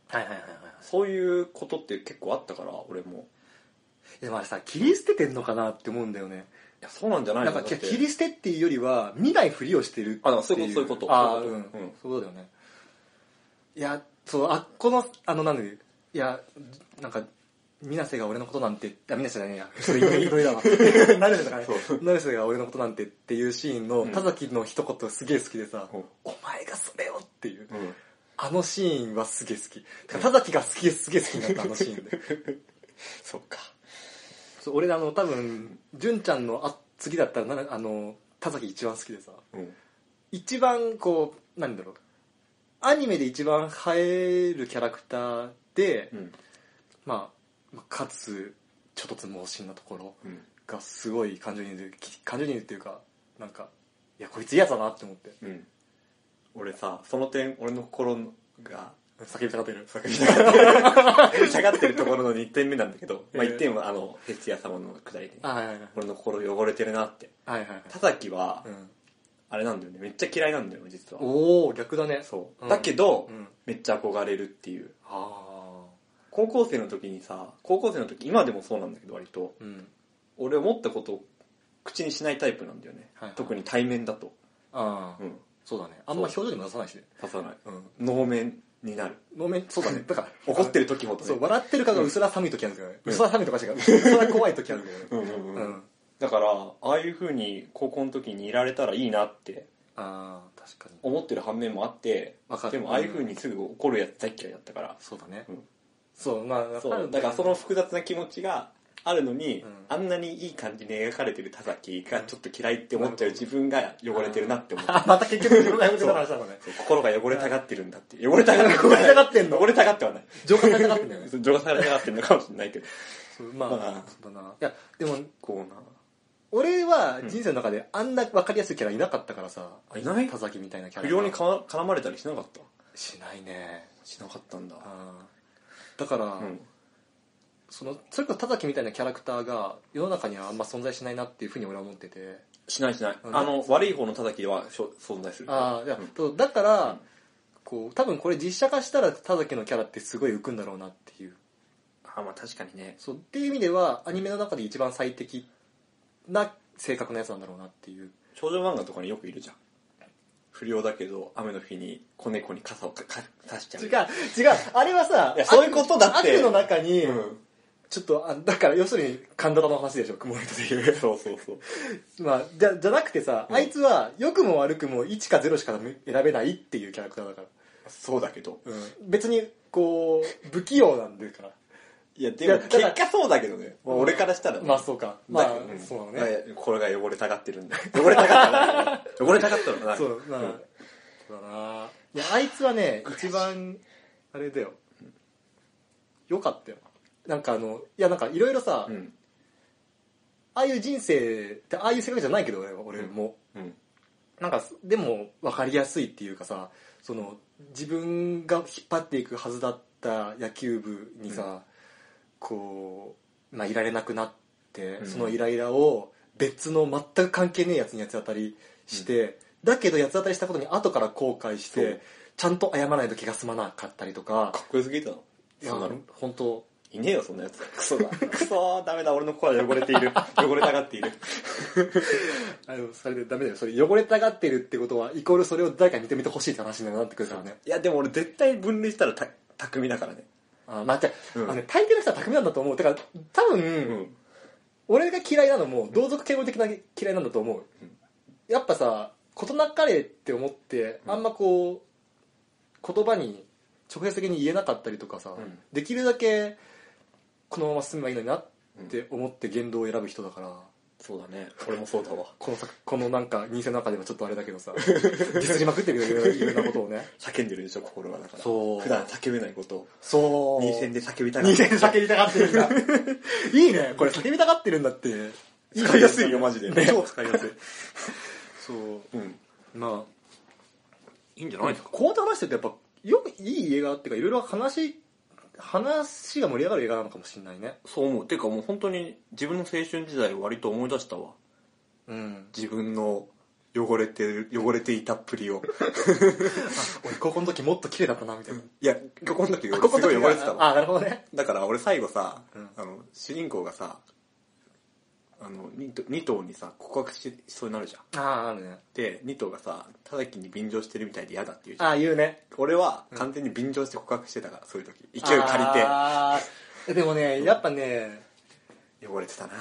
はいはいはいはいそういうことって結構あったから俺も。でもあれさ切り捨ててんのかなって思うんだよね。いやそうなんじゃないなんかのだって。切り捨てっていうよりは見ないふりをしてるってあだからそういうことそういうこと。ああうんそういうこと。うん。そうだよね。いやそうあこのあのなんでいやなんか水瀬が俺のことなんてあ水瀬じゃねえや。それ言い言いだわ。成瀬だからね。成瀬が俺のことなんてっていうシーンのうん。田崎の一言すげえ好きでさ、うん。お前がそれをっていう。うんあのシーンはすげえ好き。てか田崎が好きすげえ好きになったあのシーンで。そっか。そう俺あの多分純ちゃんのあ次だったらなあの田崎一番好きでさ。うん。一番こう何だろう。アニメで一番映えるキャラクターで、うん。まあまあかつちょっとつ猛進なところうん。がすごい感情に出る感情に出るっていうかなんかいやこいつ嫌だなって思って。うん俺さその点俺の心が叫びたがってる。叫びたがってる。下がってるところの2点目なんだけど、まあ、ええ1点はあのヘスヤ様のくだりであはいはいはい。俺の心汚れてるなって。はいはいはい。田崎はうん。あれなんだよね。めっちゃ嫌いなんだよ実は。おお逆だね。そう、うん。だけど、うん。めっちゃ憧れるっていう。あ高校生の時にさ高校生の時今でもそうなんだけど割と。あうん。俺思ったことを口にしないタイプなんだよね、はいはい。特に対面だと、ああ、うん、そうだね。あんま表情にも出さないしね。刺さない。うん。能面になる。能面そうだね。だから怒ってる時ほどね。そう笑ってる顔が薄ら寒い時あるんですよね。うん。薄ら寒いとか違う薄ら怖い時あるんだよね。うんうんうん。うんだからああいう風に高校の時にいられたらいいなって。ああ確かに。思ってる反面もあってわかる。でもああいう風にすぐ怒るやつ大っ嫌いだったから、そうだね、うん。そうまあわそかるうだからその複雑な気持ちがあるのに、うん。あんなにいい感じに描かれてる田崎がちょっと嫌いって思っちゃう自分が汚れてるなって思ってあまた結局自分がやめてた話なのねそう心が汚れたがってるんだって。汚れたがって汚れたがってんの？汚れたがってはない。浄化されたかったんだよ。ね 浄化されたがってるのかもしれないけど。そうまあ、まあ。そうだな。いやでもこうな。俺は人生の中であんな分かりやすいキャラいなかったからさ。あいない？田崎みたいなキャラ不良にか絡まれたりしなかった？しないね。しなかったんだ。だから、うんそのそれこそ田崎みたいなキャラクターが世の中にはあんま存在しないなっていうふうに俺は思ってて。しないしない。うん。あの悪い方の田崎はしょ存在する。ああいや、うん。そうだから、うんこう多分これ実写化したら田崎のキャラってすごい浮くんだろうなっていう。あまあ確かにね。そう。っていう意味ではアニメの中で一番最適な性格のやつなんだろうなっていう。少女漫画とかによくいるじゃん。不良だけど雨の日に子猫に傘をかか差しちゃう。違う。違う。あれはさいやそういうことだって。悪の中に、うんちょっとあだから要するに神田の話でしょ雲の人でいう。そうそうそう。まあじゃじゃなくてさ、うん。あいつは良くも悪くも1か0しか選べないっていうキャラクターだから、そうだけど。うん、別にこう不器用なんだから。いやでも結果そうだけどね、まあ、俺からしたら。ねまあそうか。まあだけどそうなのね、まあこれが汚れたがってるんだ。汚れたがったら汚れたがったのかな。そうまあ、ん。そうだな。いやあいつはね一番あれだよ。よかったよなんかあのいやなんかいろいろさ、うん。ああいう人生ってああいう性格じゃないけど俺は俺も、うん。なんかでも分かりやすいっていうかさその自分が引っ張っていくはずだった野球部にさ、こう、まあ、いられなくなって、うん。そのイライラを別の全く関係ねえやつに八つ当たりして、だけど八つ当たりしたことに後から後悔しそう。てちゃんと謝らないと気が済まなかったりとか。かっこよすぎた。のいやそんなの本当いねえよそんなやつ。クソだ。クソダメだ。俺の心は汚れている。汚れたがっている。あのそれでダメだよ。それ汚れたがってるってことはイコールそれを誰かに認めてほしいって話になってくるからね。いやでも俺絶対分類したらた匠だからね。あまあじゃあ,、うん。あのね、大抵の人は巧みなんだと思う。だから多分、うん。俺が嫌いなのも同族敬語的な嫌いなんだと思う、やっぱさ事なかれって思ってうん。あんまこう言葉に直接的に言えなかったりとかさ、うん。できるだけこのまま進めばいいのになって思って言動を選ぶ人だから。そうだね。俺もそうだわ。このさこのなんか人生の中ではちょっとあれだけどさディスりまくってるよいろいろいろんなことをね。叫んでるでしょ心がだか。らそう。普段叫べないこと。をそう。二線で叫びたが二って線で叫びたがってるんだ。いいね。これ叫びたがってるんだって。使いやすいよマジで。ね。超使いやすい。そう。うん。まいいんじゃあこうやって話してるとやっぱよくいい映画っていうかいろいろ話話が盛り上がる映画なのかもしれないね。そう思う。ていうかもう本当に自分の青春時代を割と思い出したわ。うん。自分の汚れてる汚れていたっぷりを。俺高校の時もっと綺麗だったなみたいな。いやここの時あ高校すごいの時汚れてたわ。あなるほどね。だから俺最後さ、うん。あの主人公がさあの 2, 2頭にさ告白しそうになるじゃん。あああるね。で2頭がさただきに便乗してるみたいで嫌だって言うじゃん。ああ言うね。俺は完全に便乗して告白してたからそういう時。勢い借りて。あーでもねやっぱね汚れてたな。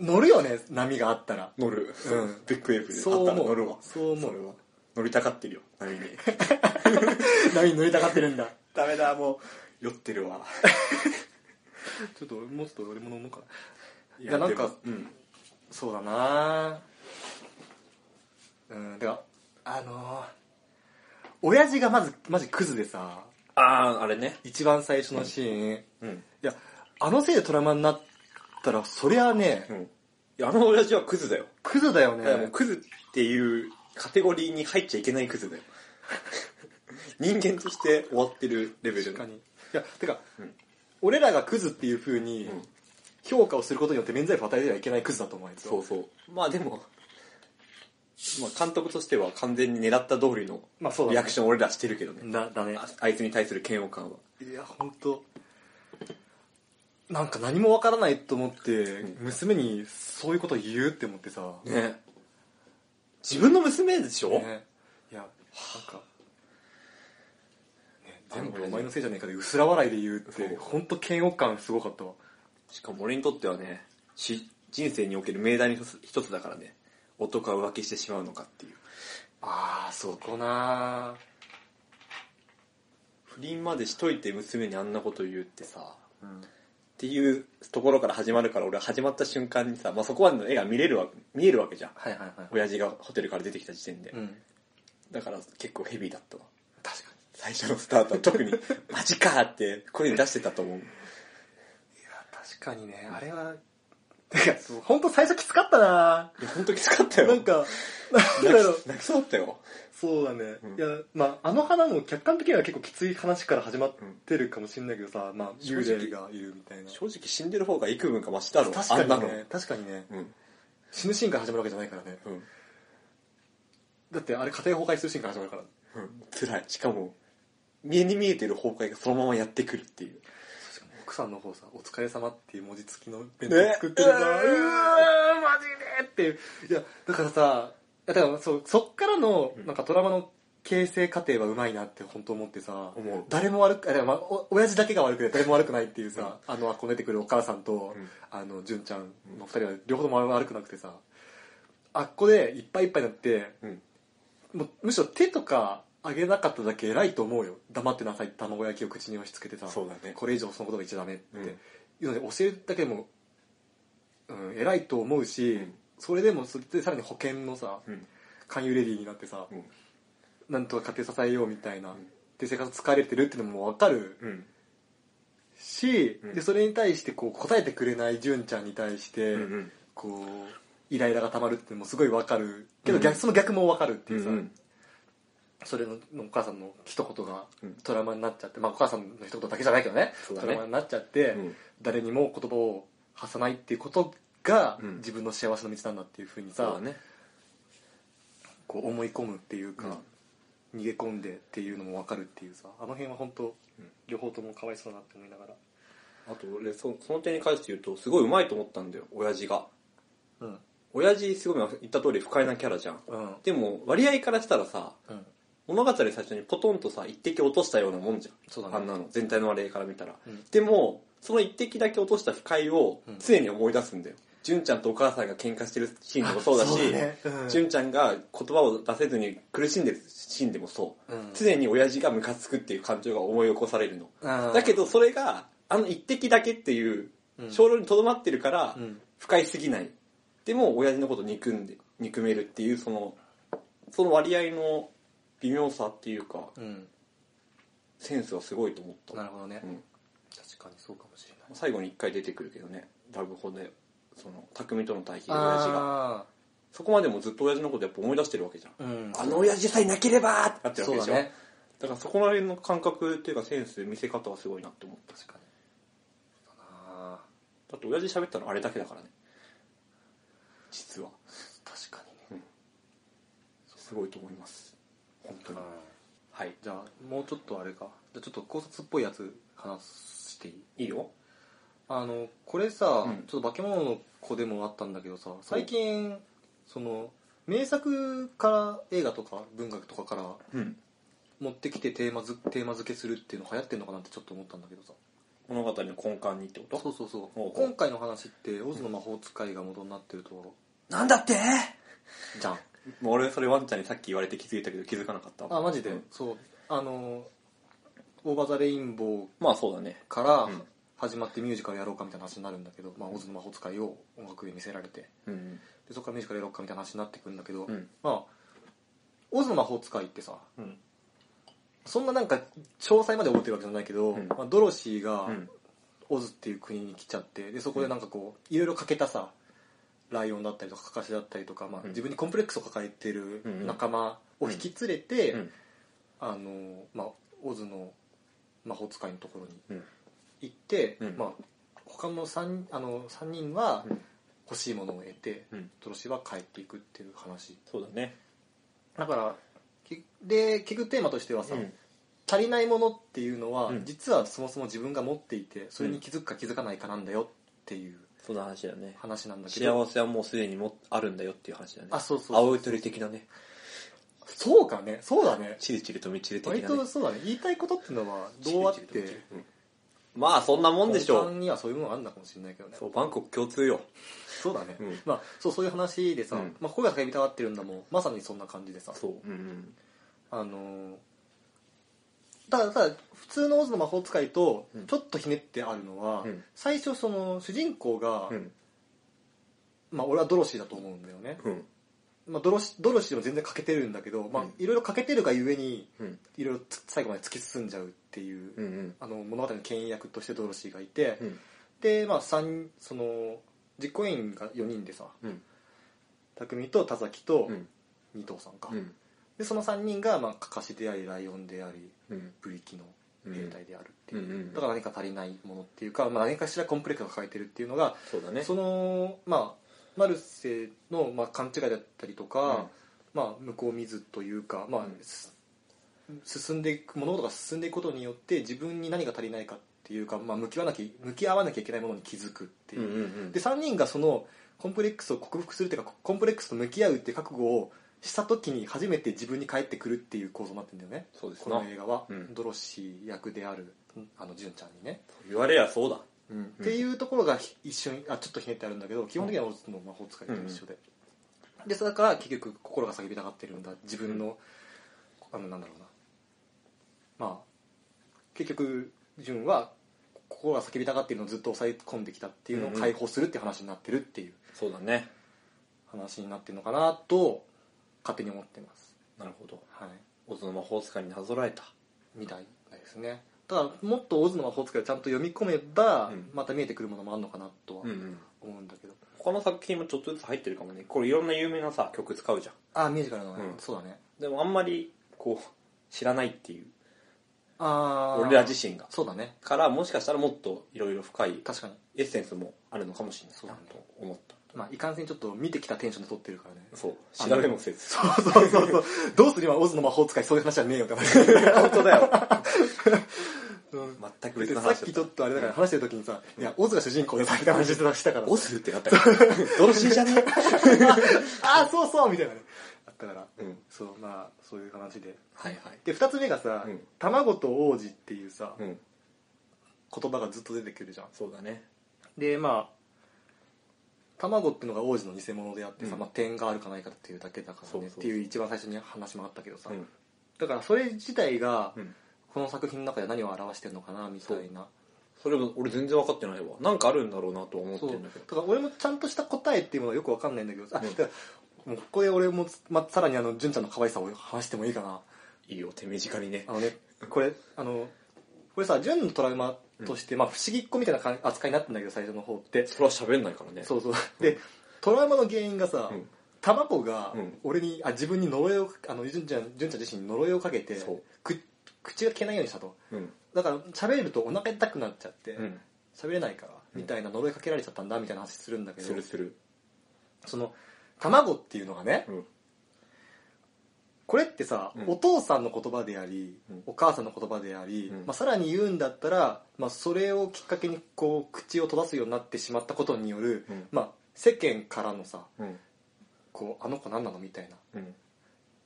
乗るよね波があったら。乗る、うん。ビッグウェーブでそう思うあったら乗るわ。そう思う。れは。乗りたがってるよ波に。波に乗りたがってるんだ。ダメだもう。酔ってるわ。ちょっともうちょっと俺も飲もうかないいやなんかうん。そうだな。うんだからあのー、親父がまずマジクズでさ。あああれね。一番最初のシーン、いうん。やあのせいでトラウマになったらそりゃね、うん。いやあの親父はクズだよ。クズだよね。クズっていうカテゴリーに入っちゃいけないクズだよ。人間として終わってるレベル確かに。いやてか、うん。俺らがクズっていう風にうん評価をすることによって免罪符を与えてはいけないクズだと思うそうそう。まあでも、まあ、監督としては完全に狙った通りのまあそうだね。リアクション俺らしてるけどね。だだね。ああいつに対する嫌悪感は。いや本当なんか何もわからないと思って、うん。娘にそういうこと言うって思ってさ、ね。自分の娘でしょ、ね。いやなんか、ね、全部お前のせいじゃねえかで薄ら笑いで言うっそう。て本当嫌悪感すごかったわしかも俺にとってはねし人生における命題の一つ一つだからね男は浮気してしまうのかっていう。ああそこな。不倫までしといて娘にあんなこと言うってさうん。っていうところから始まるから俺は始まった瞬間にさ、まあ、そこまでの絵が見れるわ見えるわけじゃん。はいはいはい親父がホテルから出てきた時点で、うん。だから結構ヘビーだったわ。確かに。最初のスタートは特にマジかーって声に出してたと思う確かにね。あれはいやそう本当最初きつかったな。いや本当きつかったよ。なんかなんだろう。泣きそうだったよ。そうだね、うん。いやまああの花も客観的には結構きつい話から始まってるかもしれないけどさ、まあ正直幽霊がいるみたいな。正直死んでる方が幾分かマシだろ。確かあんなの。にね確かにね。うん。死ぬシーンから始まるわけじゃないからね。うん。だってあれ家庭崩壊するシーンから始まるから。うん。辛い。しかも見えに見えてる崩壊がそのままやってくるっていうさんの方さ「お疲れ様っていう文字付きの弁ね当作ってるから、うわーうわーマジでっていやだからさだからそうそっからのなんかドラマの形成過程はうまいなって本当思ってさ誰も悪くあまあお親父だけが悪くて誰も悪くないっていうさ、あのあこう出てくるお母さんと、うん。あの純ちゃんの二人は両方とも悪くなくてさあっこでいっぱいいっぱいになってうん。もうむしろ手とかあげなかっただけ偉いと思うよ。黙ってなさい。卵焼きを口に押し付けてさそうだね。これ以上そのことが言っちゃダメって。うん。いうので教えるだけでも、うん、偉いと思うし、うん。それでもそれでさらに保険のさうん。勧誘レディーになってさ、うん。なんとか家庭支えようみたいな、ん。で生活疲れてるっていうのも分かるうん。し、うん。でそれに対してこう答えてくれない純ちゃんに対して、うんうん。こイライラがたまるっていうのもすごいわかる。けど、うん。逆その逆もわかるっていうさ、うんそれのお母さんの一言がうん。トラウマになっちゃって、まあお母さんの一言だけじゃないけどね。そうだね。トラウマになっちゃって、うん。誰にも言葉を発さないっていうことが、うん。自分の幸せの道なんだっていうふうにさ、ね。こう思い込むっていうか、逃げ込んでっていうのもわかるっていうさあの辺は本当、うん。両方ともかわいそうだなって思いながら。あと俺そその点に関して言うとすごいうまいと思ったんだよ親父が。うん。親父すごい言った通り不快なキャラじゃん。うん。でも割合からしたらさうん物語最初にポトンとさ一滴落としたようなもんじゃん。そうだね。あんなの全体の割合から見たら、うん。でもその一滴だけ落とした不快をうん。常に思い出すんだよ。純ちゃんとお母さんが喧嘩してるシーンでもそうだしそうだね。うん。純ちゃんが言葉を出せずに苦しんでるシーンでもそう、うん。常に親父がムカつくっていう感情が思い起こされるの。だけどそれがあの一滴だけっていううん。少量にとどまってるからうん不快すぎない。でも親父のこと憎んで憎めるっていうそのその割合の微妙さっていうかうん。センスはすごいと思った。なるほどね、うん。確かにそうかもしれない。最後に一回出てくるけどね。ラブホでその匠との対比で親父が。あそこまでもずっと親父のことやっぱ思い出してるわけじゃん、あうん。あの親父さえなければってなってるわけでしょ。だね。だからそこら辺の感覚っていうかセンス見せ方はすごいなって思った。確かに。だって親父喋ったのあれだけだからね。実は。確かにね。すごいと思います本当に。はい。じゃあもうちょっとあれか。じゃあちょっと考察っぽいやつ話していい？いいよ。あのこれさ、うん。ちょっと化け物の子でもあったんだけどさ最近その名作から映画とか文学とかからうん。持ってきてテーマづテーマ付けするっていうの流行ってんのかなってちょっと思ったんだけどさ。物語の根幹にってこと？そうそうそう。今回の話ってオズの魔法使いが元になってるとなんだって？じゃんもう俺それワンちゃんにさっき言われて気づいたけど気づかなかったあマジで、うん。そう。あの Over the Rainbow まあそうだねからうん始まってミュージカルやろうかみたいな話になるんだけど、まあ、オズの魔法使いを音楽で見せられて。うんでそこからミュージカルやろうかみたいな話になってくるんだけど、うん。まあオズの魔法使いってさうん。そんななんか詳細まで覚えてるわけじゃないけど、うん。まあ、ドロシーがうん。オズっていう国に来ちゃってでそこでなんかこういろいろ欠けたさライオンだったりとかカカシだったりとか、まあ、うん。自分にコンプレックスを抱えてる仲間を引き連れて、うん。あのまあ、オズの魔法使いのところにうん。行って、うん。まあ、他の 3, あの3人はうん。欲しいものを得て、うん。ドロシーは帰っていくっていう話。そうだね。だからきで結局テーマとしてはさ、うん。足りないものっていうのは、うん。実はそもそも自分が持っていてそれに気づくか気づかないかなんだよっていうそんな話だよね。話なんだけど。幸せはもうすでにもあるんだよっていう話だよね。あそうそうそう青い鳥的なね。そうかね。そうだね。チリチリとみちり的割なね。とそうだね。言いたいことっていうのはどうあって。チリチリとみちりうんまあそんなもんでしょ根幹にはそういうものがあるんだかもしれないけどね。そうバンコク共通よ。そうだね、うん。まあそうそういう話でさ、うん。まあ、声が叫びたがってるんだもん。まさにそんな感じでさ。そう。うんうん。あのーただただ普通のオズの魔法使いとうん。ちょっとひねってあるのは、うん。最初その主人公が、うん。まあ俺はドロシーだと思うんだよね、うん。まあ、ドロシドロシーも全然欠けてるんだけど、まあうんいろいろ欠けてるがゆえにうんいろいろつ最後まで突き進んじゃうっていう、うんうん。あの物語の牽引役としてドロシーがいて、うん。でまあ三その実行委員が4人でさうん。匠と田崎とうん。二藤さんか、うん。でその3人が、まあ、カカシでありライオンでありうんブリキの兵隊であるっていう、うんうんだから何か足りないものっていうか、まあ、何かしらコンプレックスを抱えてるっていうのが、そうだね。そのまあマルセの、まあ、勘違いだったりとか、まあ、向こう見ずというか、まあうん。す進んでいく物事が進んでいくことによって自分に何が足りないかっていうか、まあ、向き合わなきゃ向き合わなきゃいけないものに気づくっていう。う、んうんうん。で3人がそのコンプレックスを克服するっていうかコンプレックスと向き合うっていう覚悟をした時に初めて自分に返ってくるっていう構造になってるんだよね。こそうですな。の映画は、うん。ドロシー役であるあの純ちゃんにね、言われやそうだ。っていうところがひ一緒にあちょっとひねってあるんだけど基本的にはオズの魔法使いと一緒で、でそれから結局心が叫びたがってるんだ。自分の、あのなんだろうな。まあ結局純は心が叫びたがってるのをずっと抑え込んできたっていうのを解放するって話になってるっていう。そうだね。話になってるのかなと勝手に思ってます。なるほど。はい。オズの魔法使いになぞらえた。みたいですね。ただもっとオズの魔法使いをちゃんと読み込めば、うん。また見えてくるものもあるのかなとはうんうん。思うんだけど。他の作品もちょっとずつ入ってるかもね。これいろんな有名なさ曲使うじゃん。ああミュージカルのね、うん。そうだね。でもあんまりこう知らないっていう。ああ俺ら自身が。そうだね。からもしかしたらもっといろいろ深い確かに。エッセンスもあるのかもしれないそうなと思ったまあいかんせんちょっと見てきたテンションで撮ってるからね。そう。調べもせず。そうそうそう。そうどうする今オズの魔法使いそういう話はねえよって話本当だよ。うん。全くで別の話さっきちょっとあれだから話してる時にさ、いや、オズが主人公でさ、みたいな話したから。オスってなったよ。ドロシーじゃね？ああ、そうそうみたいなね。あったから、うん。そう、まあ、そういう話で。はいはい。で、二つ目がさ、うん。卵と王子っていうさ、うん。言葉がずっと出てくるじゃん。そうだね。で、まあ、卵っていうのが王子の偽物であってさ、うん。まあ、点があるかないかっていうだけだからねっていう一番最初に話もあったけどさ、うん。だからそれ自体が、うん。この作品の中で何を表してるのかなみたいな。それも俺全然分かってないわ。なんかあるんだろうなとは思って。そう。るんだけどだから俺もちゃんとした答えっていうものはよくわかんないんだけど、あうん。だからもうここで俺も、ま、さらにあの純ちゃんの可愛さを話してもいいかな。いいよ手短にね。あのねこれあのこれさ純のトラウマとして、まあ、不思議っ子みたいな感扱いになってんだけど最初の方って。それは喋んないからね。そうそう。でトラウマの原因がさ、うん。卵がうん。俺にあ自分に呪いをあの純ちゃん純ちゃん自身に呪いをかけてく口が聞けないようにしたと。うん。だから喋るとお腹痛くなっちゃってうん。喋、れないからみたいな呪いかけられちゃったんだみたいな話するんだけど。するする。その卵っていうのがね、うんこれってさ、うん。お父さんの言葉であり、うん。お母さんの言葉であり、うん。まあ、さらに言うんだったら、まあ、それをきっかけにこう口を閉ざすようになってしまったことによる、うん。まあ、世間からのさうん。こうあの子何なのみたいなうん。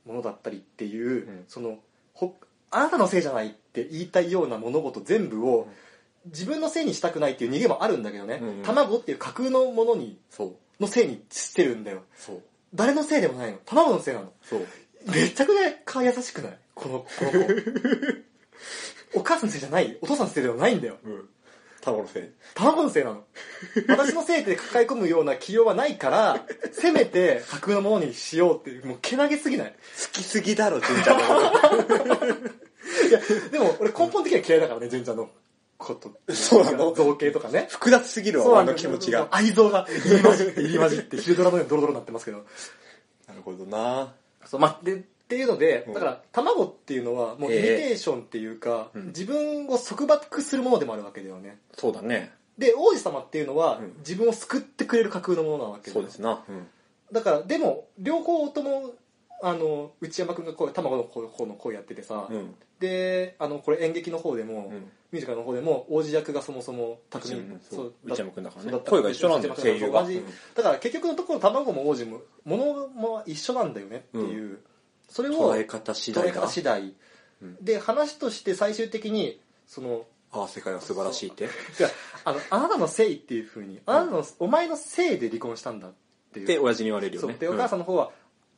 ものだったりっていう、うん。そのほあなたのせいじゃないって言いたいような物事全部を、自分のせいにしたくないっていう逃げもあるんだけどね、うんうん。卵っていう架空のものにそう。のせいにしてるんだよ。そう。誰のせいでもないの。卵のせいなの。そうめちゃくちゃ顔優しくない？このこの子。お母さんのせいじゃない。お父さんのせいではないんだよ。うん。卵のせい。卵のせいなの。私のせいで抱え込むような起用はないからせめて架空のものにしようっていうもうけなげすぎない？好きすぎだろ純ちゃんのこと。いやでも俺根本的には嫌いだからね純ちゃんの。こと。そうなの？造形とかね。複雑すぎるわ俺の気持ちが。愛憎が入り混じって入り混じって昼ドラのようにドロドロになってますけど。なるほどなそうまあ、でっていうのでうん。だから卵っていうのはもうイミええ。テーションっていうか、うん。自分を束縛するものでもあるわけだよね。そうだね。で王子様っていうのは、うん。自分を救ってくれる架空のものなわけだよそうですな。うん。だからでも両方ともあの内山君がこう卵の方の声やっててさ、うんであのこれ演劇の方でも、うん。ミュージカルの方でも王子役がそもそも匠。うんそう。だ内山君だからね。声が一緒なんだよ声優が。だから結局のところ卵も王子も物も一緒なんだよねっていう、それを捉え方次第だ。捉え方次第、うん。で話として最終的にそのああ世界は素晴らしいって。あのあなたのせいっていうふうにあなたの、お前のせいで離婚したんだっていう。って親父に言われるよねでお母さんの方は、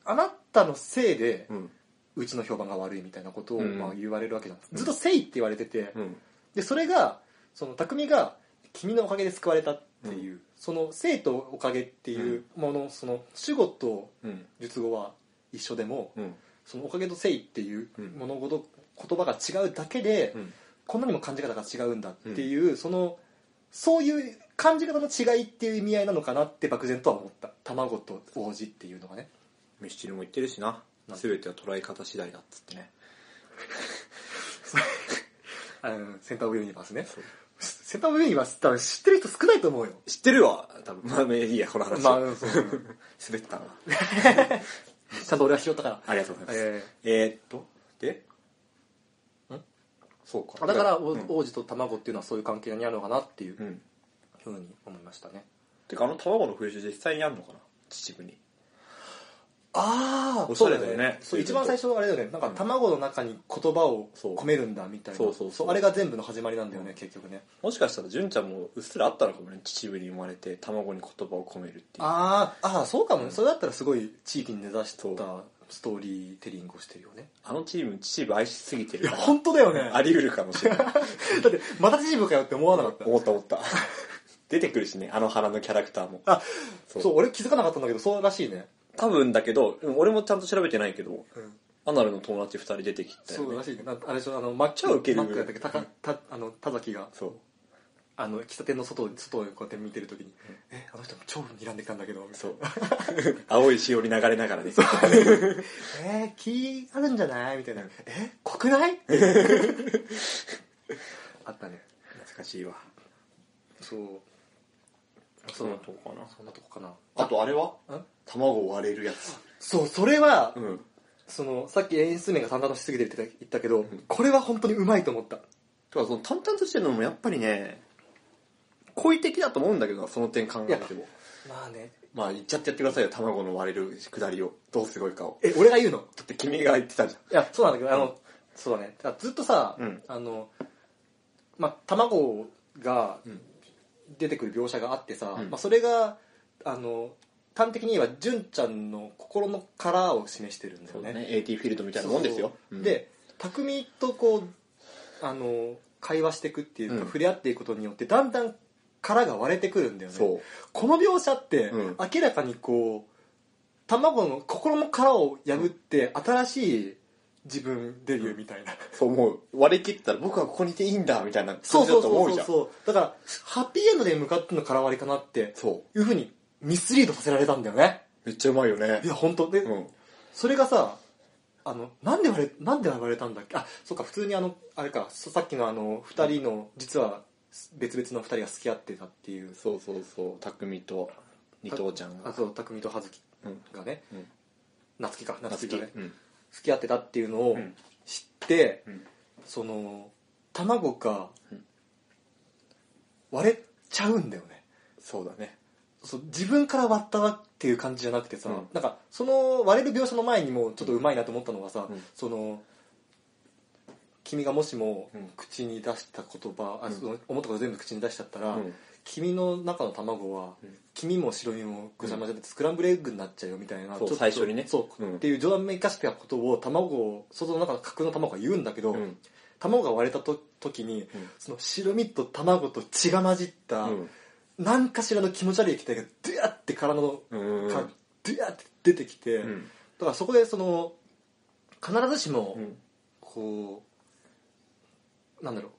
あなたのせいでうんうちの評判が悪いみたいなことを、うん。まあ、言われるわけなんです。ずっと「せい」って言われてて、うん。でそれがその匠が「君のおかげで救われた」っていう、その「せい」と「おかげ」っていうもの、その主語とうん。述語は一緒でも、うん。その「おかげ」と「せい」っていううん。物事、言葉が違うだけで、うん。こんなにも感じ方が違うんだっていう、そのそういう感じ方の違いっていう意味合いなのかなって漠然とは思った。卵と王子っていうのがね。ミスチルも言ってるしな全ては捉え方次第だっつってね。あのセンターオブユニバースね。センターオブユニバース多分知ってる人少ないと思うよ。知ってるわ。多分。まあいいやこの話。まあそう。滑ったな。ちゃんと俺は拾ったから。ありがとうございます。ええ。ーっとでん？そうか。ーだから、おうん。王子と卵っていうのはそういう関係にあるのかなっていううん。ふうに思いましたね。てかあの卵の風習実際にあるのかな？秩父にあおしゃれだよね。そう一番最初あれだよね。なんか卵の中に言葉をそう込めるんだみたいな。そうそうそう。あれが全部の始まりなんだよね、結局ね。もしかしたら純ちゃんもうっすらあったのかもね秩父に生まれて卵に言葉を込めるっていう。あーあーそうかもね、うん。それだったらすごい地域に根ざしたそう。ストーリーテリングをしてるよね。あのチーム秩父愛しすぎていやるから本当だよね。あり得るかもしれない。だってまた秩父かよって思わなかった。思った思った。出てくるしねあの花のキャラクターも。あそそうう俺気づかなかったんだけどそうらしいね、多分だけどうん俺もちゃんと調べてないけどうん、アナルの友達2人出てきたよね。そうらしい。ねなあれでしょあのマッ超ウケるマックだったっけ？たかたあの田崎がそう。あの喫茶店の外を外をこうやって見てる時に「えあの人超睨んできたんだけど」みたいそなう。青いしおり流れながらね。えー、気あるんじゃない？みたいな「え濃くない? 」あったね。懐かしいわ。そうそんなとこかな。そんなとこかな。あとあれは？ん卵割れるやつ。そうそれは、うん。そのさっき演出面が淡々としすぎてるって言ったけど、これは本当にうまいと思った。とかその淡々としてるのもやっぱりね好意的だと思うんだけどなその点考えても。まあね。まあ言っちゃってやってくださいよ卵の割れるくだりを。どうすごいかを。え俺が言うの？だって君が言ってたじいやそうなんだけどあの、そうだね。ずっとさ、うん。あのまあ卵がうん出てくる描写があってさ、うん。まあ、それがあの端的に言えば純ちゃんの心の殻を示してるんだよね。ね。AT フィールドみたいなもんですよ。で匠とこうあの会話していくっていうか、うん。触れ合っていくことによってだんだん殻が割れてくるんだよね。そう。この描写って、うん。明らかにこう卵の心の殻を破って新しい自分デビューみたいな、そう思う割り切ったら僕はここにいていいんだみたいなそう感じだそう。そうと思うじゃん。そうだからハッピーエンドで向かっての殻割りかなってそう。いうふうにミスリードさせられたんだよね。めっちゃうまいよね。いや本当。で、うん。それがさあのなんで割れなんで割れたんだっけ？あそうか普通にあのあれかささっきのあの2人の実は別々の2人が付き合ってたっていう。そうそうそう。匠と二藤ちゃんが。あそう匠と葉月うんがね、うん。夏希か夏夏希がね、希うん付き合ってたっていうのをうん。知って、うん。その卵がうん。割れちゃうんだよね。そうだね。そう自分から割ったっていう感じじゃなくてさ、うん。なんかその割れる描写の前にもちょっとうまいなと思ったのがさ、うん。その君がもしもうん。口に出した言葉、あうん。その思ったこと全部口に出しちゃったら、うん君の中の卵は、うん。君も白身もぐちゃぐちゃでスクランブルエッグになっちゃうよみたいなそう最初にね。そう、うん。っていう冗談めかしたことを卵を外の中の架空の卵が言うんだけど、うん。卵が割れたと時に、うん。その白身と卵と血が混じった、うん。何何かしらの気持ち悪い液体がドゥヤって体の、うん。かドゥヤって出てきて、うん。だからそこでその必ずしもうん。こうなんだろう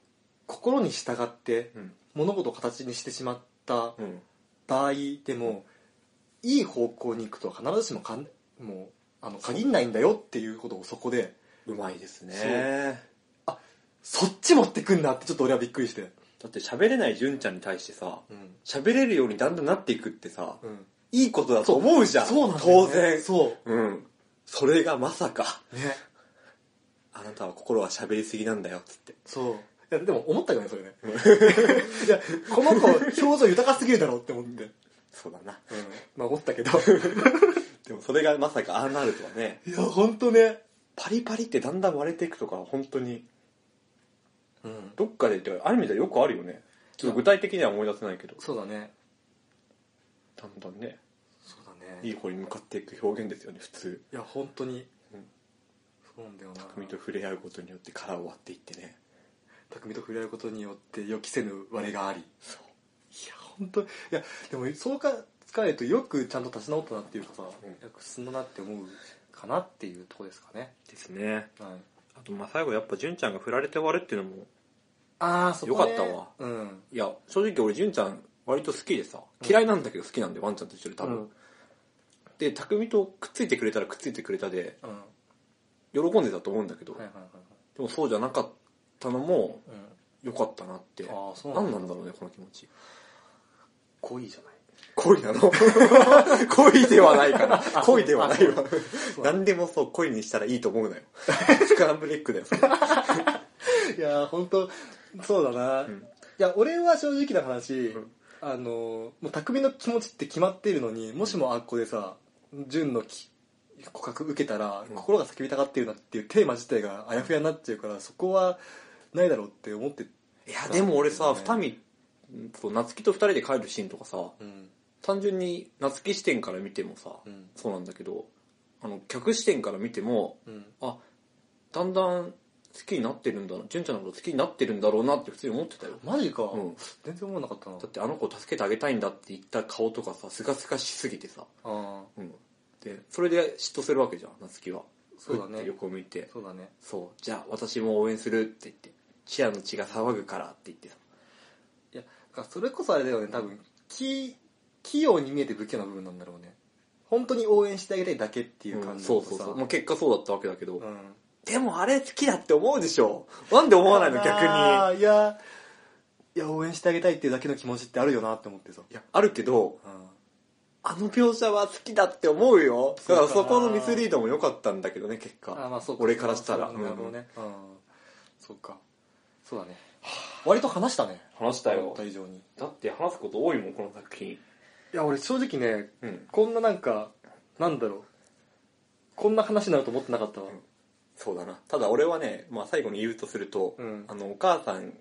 心に従ってうん物事を形にしてしまったうん。場合でもいい方向に行くとは必ずしもかんもうあの限んないんだよっていうことをそこでうまいですね。そっち持ってくんだってちょっと俺はびっくりして。だって喋れない純ちゃんに対してさうん。喋れるようにだんだんなっていくってさうん。いいことだと思うじゃん。そうなんね。当然。そう。ん。それがまさか。うね。あなたは心は喋りすぎなんだよっつって。そう。いやでも思ったよねそれね。いやこの子表情豊かすぎるだろうって思って、うん、そうだな。まあ思ったけど。でもそれがまさかああなるとはね。いや本当ね。パリパリってだんだん割れていくとか本当に。うん。どっかで言ってアニメではよくあるよね。ちょっと具体的には思い出せないけど。そうだね。だんだんね。そうだね。いい方に向かっていく表現ですよね普通。いや本当に、うん。そうなんだよな。匠と触れ合うことによって殻を割っていってね匠と触れ合うことによって予期せぬ割れがあり。いそう。や本当いやでもそうか使えるとよくちゃんと立ち直ったなっていうかさ、ん。よく進んだなって思うかなっていうとこですかね。ですね。はい。あとまあ最後やっぱ純ちゃんが振られて終わるっていうのもああそこ、ね、よかったわ。うん。いや正直俺純ちゃん割と好きでさ嫌いなんだけど好きなんでワンちゃんと一緒で多分、うん。で匠とくっついてくれたらくっついてくれたでうん。喜んでたと思うんだけど、はいはいはい。でもそうじゃなかったのも良かったなって。ああそう何なんだろうねこの気持ち。恋じゃない。恋なの？恋ではないかな 恋ではないわ。何でもそう恋にしたらいいと思うなよ。スクランブルエッグだよいや本当そうだな、ん。いや俺は正直な話、ん。あのもう匠の気持ちって決まっているのにもしもあっこでさ純のき告白受けたら、うん。心が叫びたがってるなっていうテーマ自体があやふやになっちゃうからそこはないだろうって思っていやでも俺さうん二見と夏希と二人で帰るシーンとかさうん。単純に夏希視点から見てもさ、うん。そうなんだけどあの客視点から見てもうん。あだんだん好きになってるんだな純ちゃんのこと好きになってるんだろうなって普通に思ってたよ。マジか、うん。全然思わなかったな。だってあの子助けてあげたいんだって言った顔とかさすがすがしすぎてさ、あうん、でそれで嫉妬するわけじゃん夏希は。そうだね。横向いて。あそうだね。そう。じゃあ私も応援するって言ってチアの血が騒ぐからって言ってさいやそれこそあれだよね。多分器器用に見えて不器用な部分なんだろうね。本当に応援してあげたいだけっていう感じそうそうそう。もう結果そうだったわけだけど。うん。でもあれ好きだって思うでしょ。なんで思わないの逆に。いやいや応援してあげたいっていうだけの気持ちってあるよなって思ってさ。いや、あるけど、うん。あの描写は好きだって思うよ。だからそこのミスリードも良かったんだけどね、結果。あーまあそうか。俺からしたら。なるほどうんね。うん。そうかそうだね割と話したね話したよ思った以上にいだって話すこと多いもん、この作品。や俺正直ねうん。こんななんかなんだろうこんな話になると思ってなかったわそうだな。ただ俺はね、まあ最後に言うとすると、うんあの、お母さん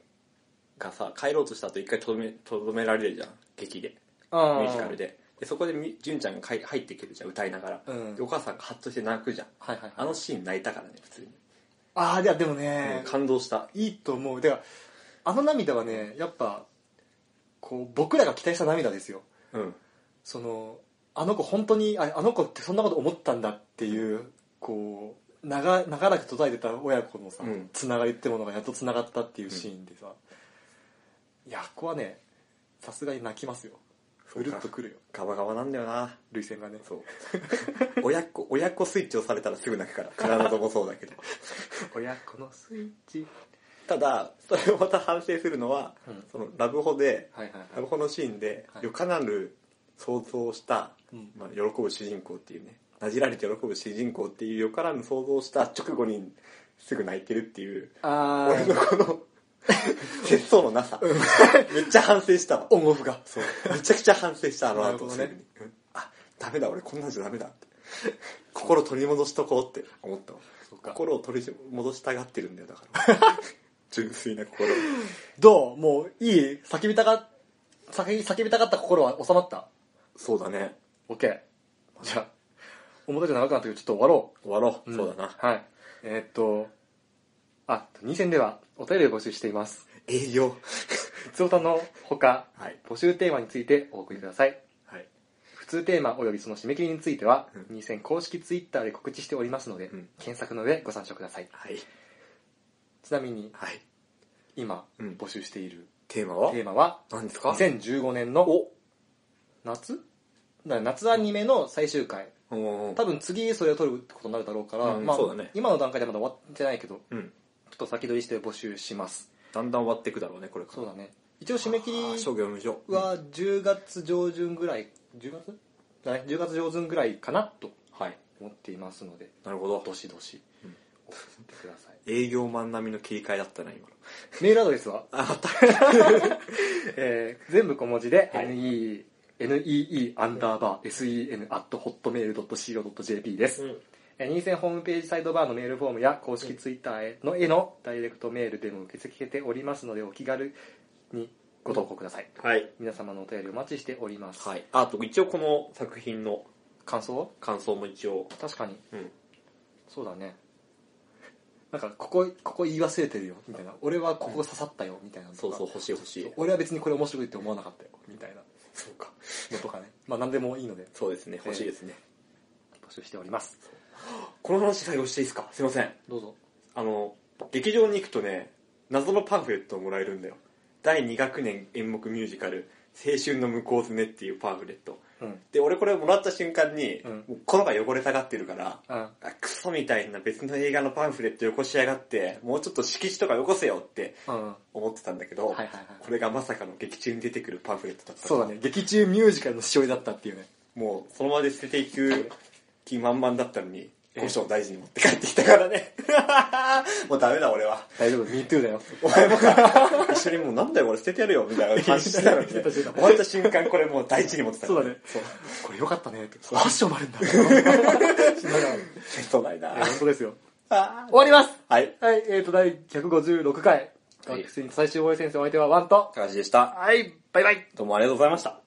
がさ、帰ろうとした後一回とどめ、とどめられるじゃん。劇で。ミあュージカルで。で、そこでみ純ちゃんがかい入ってくるじゃん、歌いながら。うんで、お母さんがハッとして泣くじゃん。はいはいはいあのシーン泣いたからね、普通に。ああいやでもね、感動した。いいと思う。ではあの涙はねやっぱこう僕らが期待した涙ですよ。うん。そのあの子本当にああの子ってそんなこと思ったんだっていうこう長長らく途絶えてた親子のさ、うん。つながりってものがやっとつながったっていうシーンでさ、いやここはねさすがに泣きますようるっとくるよ。ガバガバなんだよな。涙腺がね。そう。親子、親子スイッチ押されたらすぐ泣くから。体もそうだけど。親子のスイッチ。ただ、それをまた反省するのは、うん。そのラブホで、はいはいはい。ラブホのシーンで、はい。よかなる想像をした、うん。まあ、喜ぶ主人公っていうね、なじられて喜ぶ主人公っていうよからぬ想像をした直後にすぐ泣いてるっていう、あ俺のこの、節操のなさ。めっちゃ反省したわ。オンオフがそう。めちゃくちゃ反省した、あの後、ねあ、ダメだ、俺こんなんじゃダメだって。心取り戻しとこうって思ったわ。心を取り戻したがってるんだよ、だから。純粋な心。どう？もういい？叫びたが叫び叫びたかった心は収まった？そうだね。OK じゃあ表じゃ長くなったけどちょっと終わろう終わろう。んそうだな。はいえーっとあ2戦ではお便りを募集しています。営業。普通歌のほかはい。募集テーマについてお送りください。はい。普通テーマおよびその締め切りについては、うん。2戦公式ツイッターで告知しておりますので、うん。検索の上ご参照ください。はい。ちなみにはい。今うん。募集しているテーマは？テーマは何ですか？2015年のお。夏？夏アニメの最終回。お多分次それを撮るってことになるだろうから、まあうんそうだね。今の段階ではまだ終わってないけどうん。ちょっと先取りして募集しますだんだん終わっていくだろうね、これから。そうだね一応締め切あー商り業無償。は10月上旬ぐらい10月？だね10月上旬ぐらいかなとはい。思っていますのでなるほど。どしどしうん送ってください営業マン並みの切り替えだったな、今の。メールアドレスは、あ、あった。えー全部小文字で、はい NE NEE アンダーバー SEN at hotmail.co.jp です、えー、ニーセンホームページサイドバーのメールフォームや公式ツイッターへのへのダイレクトメールでも受け付けておりますのでお気軽にご投稿くださいはい。皆様のお便りお待ちしております、はい。あと、一応この作品の感想は感想も一応。確かにうん。そうだねなんかここここ言い忘れてるよみたいな俺はここ刺さったよみたいなのとかそうそう、欲しい欲しい。俺は別にこれ面白いって思わなかったよみたいなそうか。のとかねまあ何でもいいのでそうですね、欲しいですね。募集しておりますこの話最後していいですか？すいません。どうぞ。あの、劇場に行くとね、謎のパンフレットをもらえるんだよ。第2学年演目ミュージカル、青春の向こう爪っていうパンフレット。うん。で、俺これもらった瞬間に、うん。もうこのが汚れたがってるから、ああクソみたいな別の映画のパンフレットよこしやがって、もうちょっと色紙とかよこせよって思ってたんだけど、これがまさかの劇中に出てくるパンフレットだった。そうだね。劇中ミュージカルのしおりだったっていうね。もうそのままで捨てていく気満々だったのに、古書を大事に持って帰ってきたからね。もうダメだ俺は。大丈夫 MeToo だよ。お前もか、一緒にもうなんだよ俺捨ててやるよみたいな話してたのに、終わった瞬間これもう大事に持ってたそうだね。これよかったね。ってファッシもあるんだ。そうないな。や本当ですよ。あ終わります。はい。はいえーと第156回。はい。学生最終防衛先生お相手はワンと。高橋でした。はいバイバイ。どうもありがとうございました。